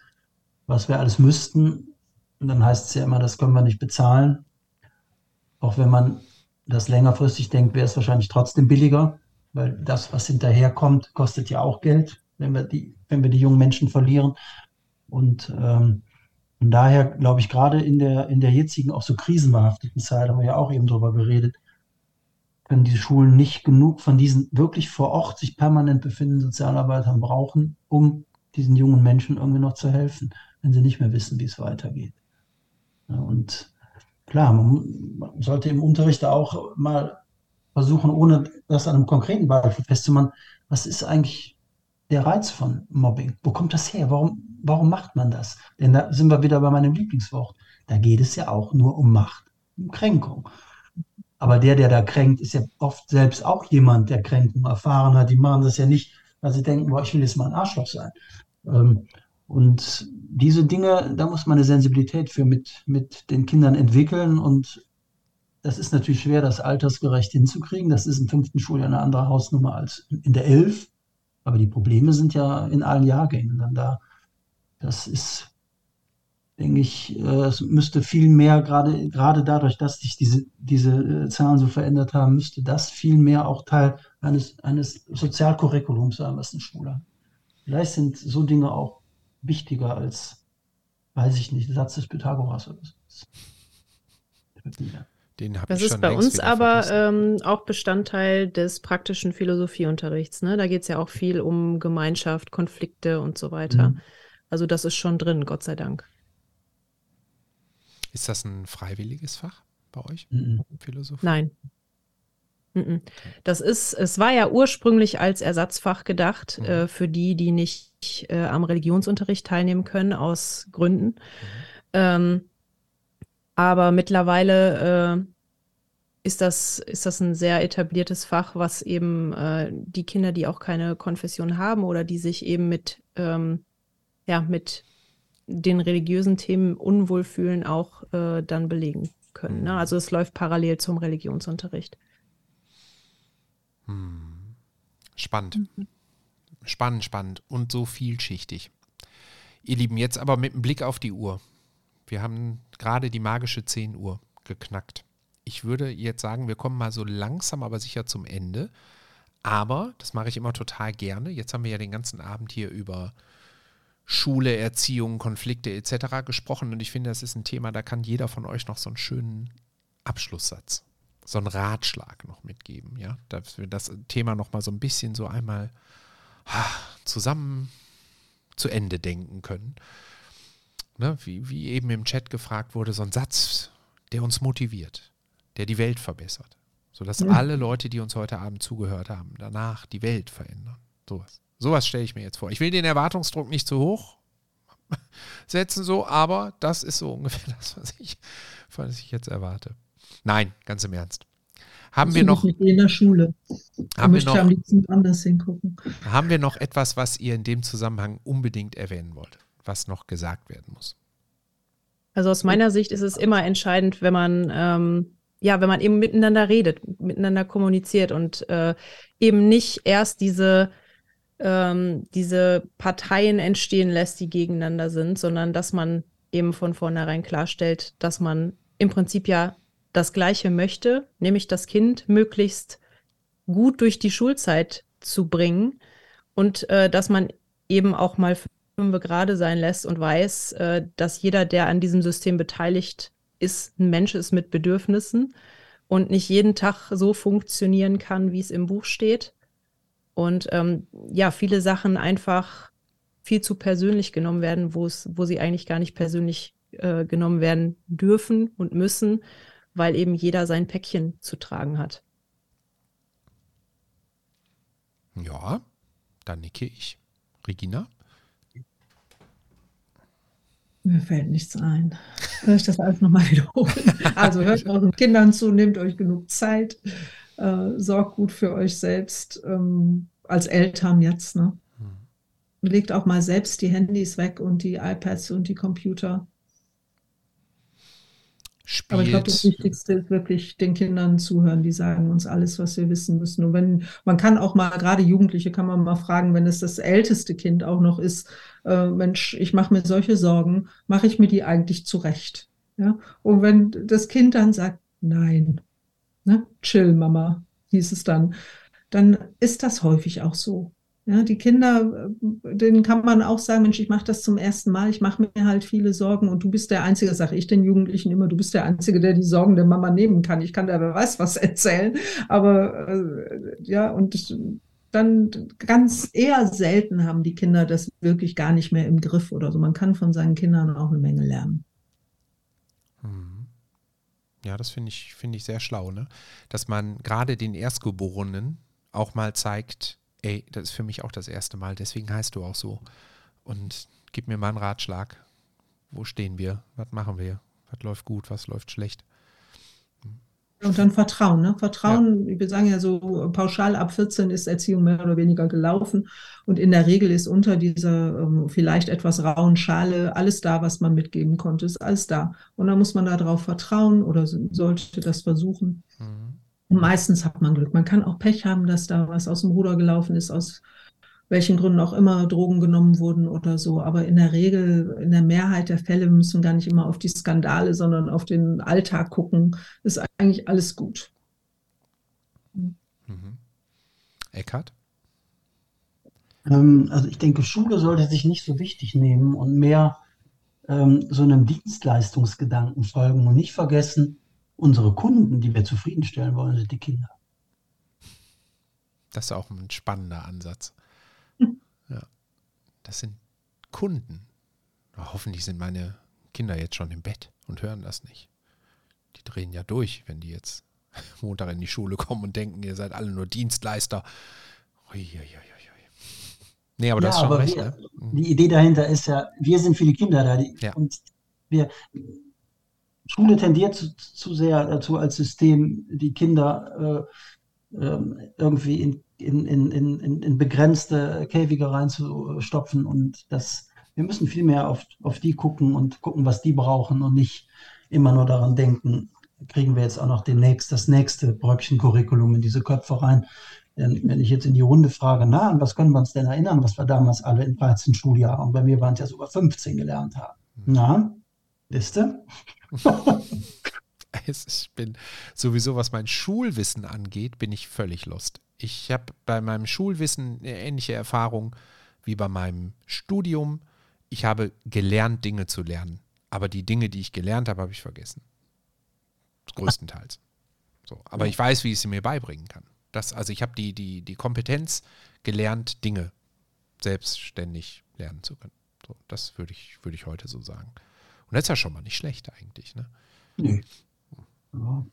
was wir alles müssten. Und dann heißt es ja immer, das können wir nicht bezahlen. Auch wenn man das längerfristig denkt, wäre es wahrscheinlich trotzdem billiger, weil das, was hinterherkommt, kostet ja auch Geld, wenn wir die, wenn wir die jungen Menschen verlieren. Und ähm, von daher glaube ich, gerade in der, in der jetzigen, auch so krisenbehafteten Zeit, haben wir ja auch eben drüber geredet, können die Schulen nicht genug von diesen wirklich vor Ort sich permanent befindenden Sozialarbeitern brauchen, um diesen jungen Menschen irgendwie noch zu helfen, wenn sie nicht mehr wissen, wie es weitergeht. Ja, und klar, man, man, sollte im Unterricht auch mal versuchen, ohne das an einem konkreten Beispiel festzumachen, was ist eigentlich der Reiz von Mobbing? Wo kommt das her? Warum, warum macht man das? Denn da sind wir wieder bei meinem Lieblingswort. Da geht es ja auch nur um Macht, um Kränkung. Aber der, der da kränkt, ist ja oft selbst auch jemand, der Kränkung erfahren hat. Die machen das ja nicht, weil sie denken, boah, ich will jetzt mal ein Arschloch sein. Ähm, und diese Dinge, da muss man eine Sensibilität für mit, mit den Kindern entwickeln. Und das ist natürlich schwer, das altersgerecht hinzukriegen. Das ist im fünften Schuljahr eine andere Hausnummer als in der elf. Aber die Probleme sind ja in allen Jahrgängen dann da. Das ist denke ich, äh, es müsste viel mehr, gerade, gerade dadurch, dass sich diese, diese äh, Zahlen so verändert haben, müsste das viel mehr auch Teil eines, eines Sozialcurriculums sein, was eine Schule hat. Vielleicht sind so Dinge auch wichtiger als, weiß ich nicht, Satz des Pythagoras oder so. Den das ist bei uns aber ähm, auch Bestandteil des praktischen Philosophieunterrichts. Ne? Da geht es ja auch viel um Gemeinschaft, Konflikte und so weiter. Mhm. Also das ist schon drin, Gott sei Dank. Ist das ein freiwilliges Fach bei euch? Mhm. Philosophie? Nein. Mhm. Das ist, es war ja ursprünglich als Ersatzfach gedacht mhm. äh, für die, die nicht äh, am Religionsunterricht teilnehmen können, aus Gründen. Mhm. Ähm, aber mittlerweile äh, ist das, ist das ein sehr etabliertes Fach, was eben äh, die Kinder, die auch keine Konfession haben oder die sich eben mit, ähm, ja, mit den religiösen Themen unwohl fühlen, auch äh, dann belegen können. Ne? Also es läuft parallel zum Religionsunterricht. Hm. Spannend. Mhm. Spannend, spannend und so vielschichtig. Ihr Lieben, jetzt aber mit dem Blick auf die Uhr. Wir haben gerade die magische 10 Uhr geknackt. Ich würde jetzt sagen, wir kommen mal so langsam, aber sicher zum Ende. Aber, das mache ich immer total gerne. Jetzt haben wir ja den ganzen Abend hier über Schule, Erziehung, Konflikte etc. gesprochen und ich finde, das ist ein Thema, da kann jeder von euch noch so einen schönen Abschlusssatz, so einen Ratschlag noch mitgeben, ja, dass wir das Thema noch mal so ein bisschen so einmal zusammen zu Ende denken können. Ne, wie, wie eben im Chat gefragt wurde, so ein Satz, der uns motiviert, der die Welt verbessert, sodass ja. alle Leute, die uns heute Abend zugehört haben, danach die Welt verändern. Sowas. Sowas stelle ich mir jetzt vor. Ich will den Erwartungsdruck nicht zu hoch setzen, so, aber das ist so ungefähr das, was ich, was ich jetzt erwarte. Nein, ganz im Ernst. Haben wir noch in der Schule. Haben wir noch, am liebsten anders hingucken. Haben wir noch etwas, was ihr in dem Zusammenhang unbedingt erwähnen wollt, was noch gesagt werden muss? Also aus meiner Sicht ist es immer entscheidend, wenn man ähm, ja, wenn man eben miteinander redet, miteinander kommuniziert und äh, eben nicht erst diese ähm, diese Parteien entstehen lässt, die gegeneinander sind, sondern dass man eben von vornherein klarstellt, dass man im Prinzip ja das Gleiche möchte, nämlich das Kind möglichst gut durch die Schulzeit zu bringen und äh, dass man eben auch mal fünf gerade sein lässt und weiß, äh, dass jeder, der an diesem System beteiligt ist, ein Mensch ist mit Bedürfnissen und nicht jeden Tag so funktionieren kann, wie es im Buch steht und ähm, ja, viele Sachen einfach viel zu persönlich genommen werden, wo es, wo sie eigentlich gar nicht persönlich äh, genommen werden dürfen und müssen, weil eben jeder sein Päckchen zu tragen hat. Ja, da nicke ich. Regina? Mir fällt nichts ein. Soll ich das alles nochmal wiederholen? Also hört euren Kindern zu, nehmt euch genug Zeit, äh, sorgt gut für euch selbst ähm, als Eltern jetzt. Ne? Hm. Legt auch mal selbst die Handys weg und die iPads und die Computer. Spielt. Aber ich glaube, das Wichtigste ist wirklich den Kindern zuhören. Die sagen uns alles, was wir wissen müssen. Und wenn man kann auch mal, gerade Jugendliche kann man mal fragen, wenn es das älteste Kind auch noch ist, äh, Mensch, ich mache mir solche Sorgen, mache ich mir die eigentlich zurecht? Ja? Und wenn das Kind dann sagt, nein, ne? chill, Mama, hieß es dann, dann ist das häufig auch so. Ja, die Kinder, äh, denen kann man auch sagen, Mensch, ich mache das zum ersten Mal, ich mache mir halt viele Sorgen und du bist der Einzige, sage ich den Jugendlichen immer, du bist der Einzige, der die Sorgen der Mama nehmen kann. Ich kann da wer weiß was erzählen, aber äh, ja, und dann ganz eher selten haben die Kinder das wirklich gar nicht mehr im Griff oder so. Man kann von seinen Kindern auch eine Menge lernen. Hm. Ja, das finde ich, finde ich sehr schlau, ne? Dass man gerade den Erstgeborenen auch mal zeigt, ey, das ist für mich auch das erste Mal, deswegen heißt du auch so. Und gib mir mal einen Ratschlag. Wo stehen wir? Was machen wir? Was läuft gut? Was läuft schlecht? Und dann Vertrauen. Ne? Vertrauen, ja. wir sagen ja so, pauschal ab 14 ist Erziehung mehr oder weniger gelaufen. Und in der Regel ist unter dieser ähm, vielleicht etwas rauen Schale alles da, was man mitgeben konnte, ist alles da. Und dann muss man darauf vertrauen oder sollte das versuchen. Mhm. Und meistens hat man Glück. Man kann auch Pech haben, dass da was aus dem Ruder gelaufen ist, aus welchen Gründen auch immer Drogen genommen wurden oder so. Aber in der Regel, in der Mehrheit der Fälle müssen gar nicht immer auf die Skandale, sondern auf den Alltag gucken. Ist eigentlich alles gut. Mhm. Eckhard? Ähm, also ich denke, Schule sollte sich nicht so wichtig nehmen und mehr ähm, so einem Dienstleistungsgedanken folgen und nicht vergessen, unsere Kunden, die wir zufriedenstellen wollen, sind die Kinder. Das ist auch ein spannender Ansatz. Ja. Das sind Kunden. Hoffentlich sind meine Kinder jetzt schon im Bett und hören das nicht. Die drehen ja durch, wenn die jetzt Montag in die Schule kommen und denken, ihr seid alle nur Dienstleister. Uiuiui. Nee, aber ja, das ist schon recht. Wir, ne? Die Idee dahinter ist ja, wir sind für die Kinder da. Die, ja. Und wir, Schule tendiert zu, zu, sehr dazu, als System die Kinder äh, äh, irgendwie in, in, in, in, begrenzte Käfige reinzustopfen und das, wir müssen viel mehr auf, auf die gucken und gucken, was die brauchen und nicht immer nur daran denken, kriegen wir jetzt auch noch demnächst das nächste Bröckchen Curriculum in diese Köpfe rein. Denn wenn ich jetzt in die Runde frage, na, an was können wir uns denn erinnern, was wir damals alle in 13 Schuljahren, bei mir waren es ja sogar 15 gelernt haben. Na, ihr? ich bin sowieso, was mein Schulwissen angeht, bin ich völlig lost. Ich habe bei meinem Schulwissen eine ähnliche Erfahrung wie bei meinem Studium. Ich habe gelernt, Dinge zu lernen. Aber die Dinge, die ich gelernt habe, habe ich vergessen. Größtenteils. So. Aber ja. ich weiß, wie ich sie mir beibringen kann. Das, also ich habe die, die, die Kompetenz gelernt, Dinge selbstständig lernen zu können. So, das würde ich, würd ich heute so sagen. Und das ist ja schon mal nicht schlecht eigentlich. Ne? Nee. Mhm.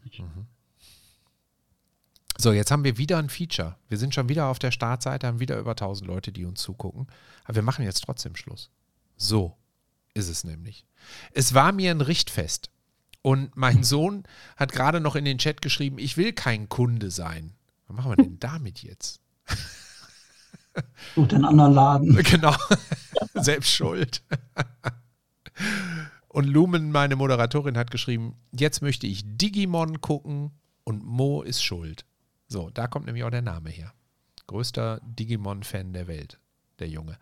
So, jetzt haben wir wieder ein Feature. Wir sind schon wieder auf der Startseite, haben wieder über 1000 Leute, die uns zugucken. Aber wir machen jetzt trotzdem Schluss. So ist es nämlich. Es war mir ein Richtfest. Und mein Sohn hat gerade noch in den Chat geschrieben, ich will kein Kunde sein. Was machen wir denn damit jetzt? Such den anderen Laden. Genau. Selbst schuld. Und Lumen, meine Moderatorin, hat geschrieben, jetzt möchte ich Digimon gucken und Mo ist schuld. So, da kommt nämlich auch der Name her. Größter Digimon-Fan der Welt, der Junge.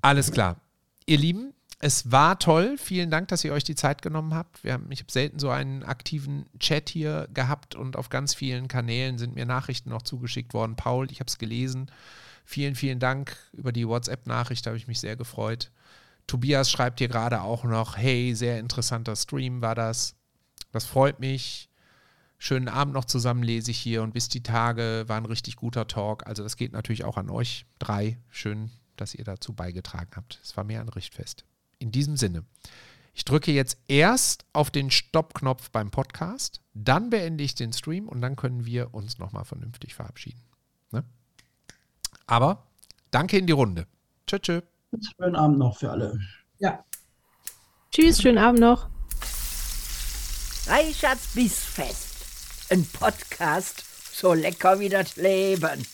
Alles klar. Ihr Lieben, es war toll. Vielen Dank, dass ihr euch die Zeit genommen habt. Wir haben, ich habe selten so einen aktiven Chat hier gehabt und auf ganz vielen Kanälen sind mir Nachrichten noch zugeschickt worden. Paul, ich habe es gelesen. Vielen, vielen Dank über die WhatsApp-Nachricht, habe ich mich sehr gefreut. Tobias schreibt hier gerade auch noch, hey, sehr interessanter Stream war das. Das freut mich. Schönen Abend noch zusammen lese ich hier und bis die Tage war ein richtig guter Talk. Also das geht natürlich auch an euch drei. Schön, dass ihr dazu beigetragen habt. Es war mir ein Richtfest. In diesem Sinne, ich drücke jetzt erst auf den Stopp-Knopf beim Podcast, dann beende ich den Stream und dann können wir uns nochmal vernünftig verabschieden. Ne? Aber Danke in die Runde. Tschö, tschö. Schönen Abend noch für alle. Ja. Tschüss, schönen Abend noch. Reichards Bissfest. Ein Podcast so lecker wie das Leben.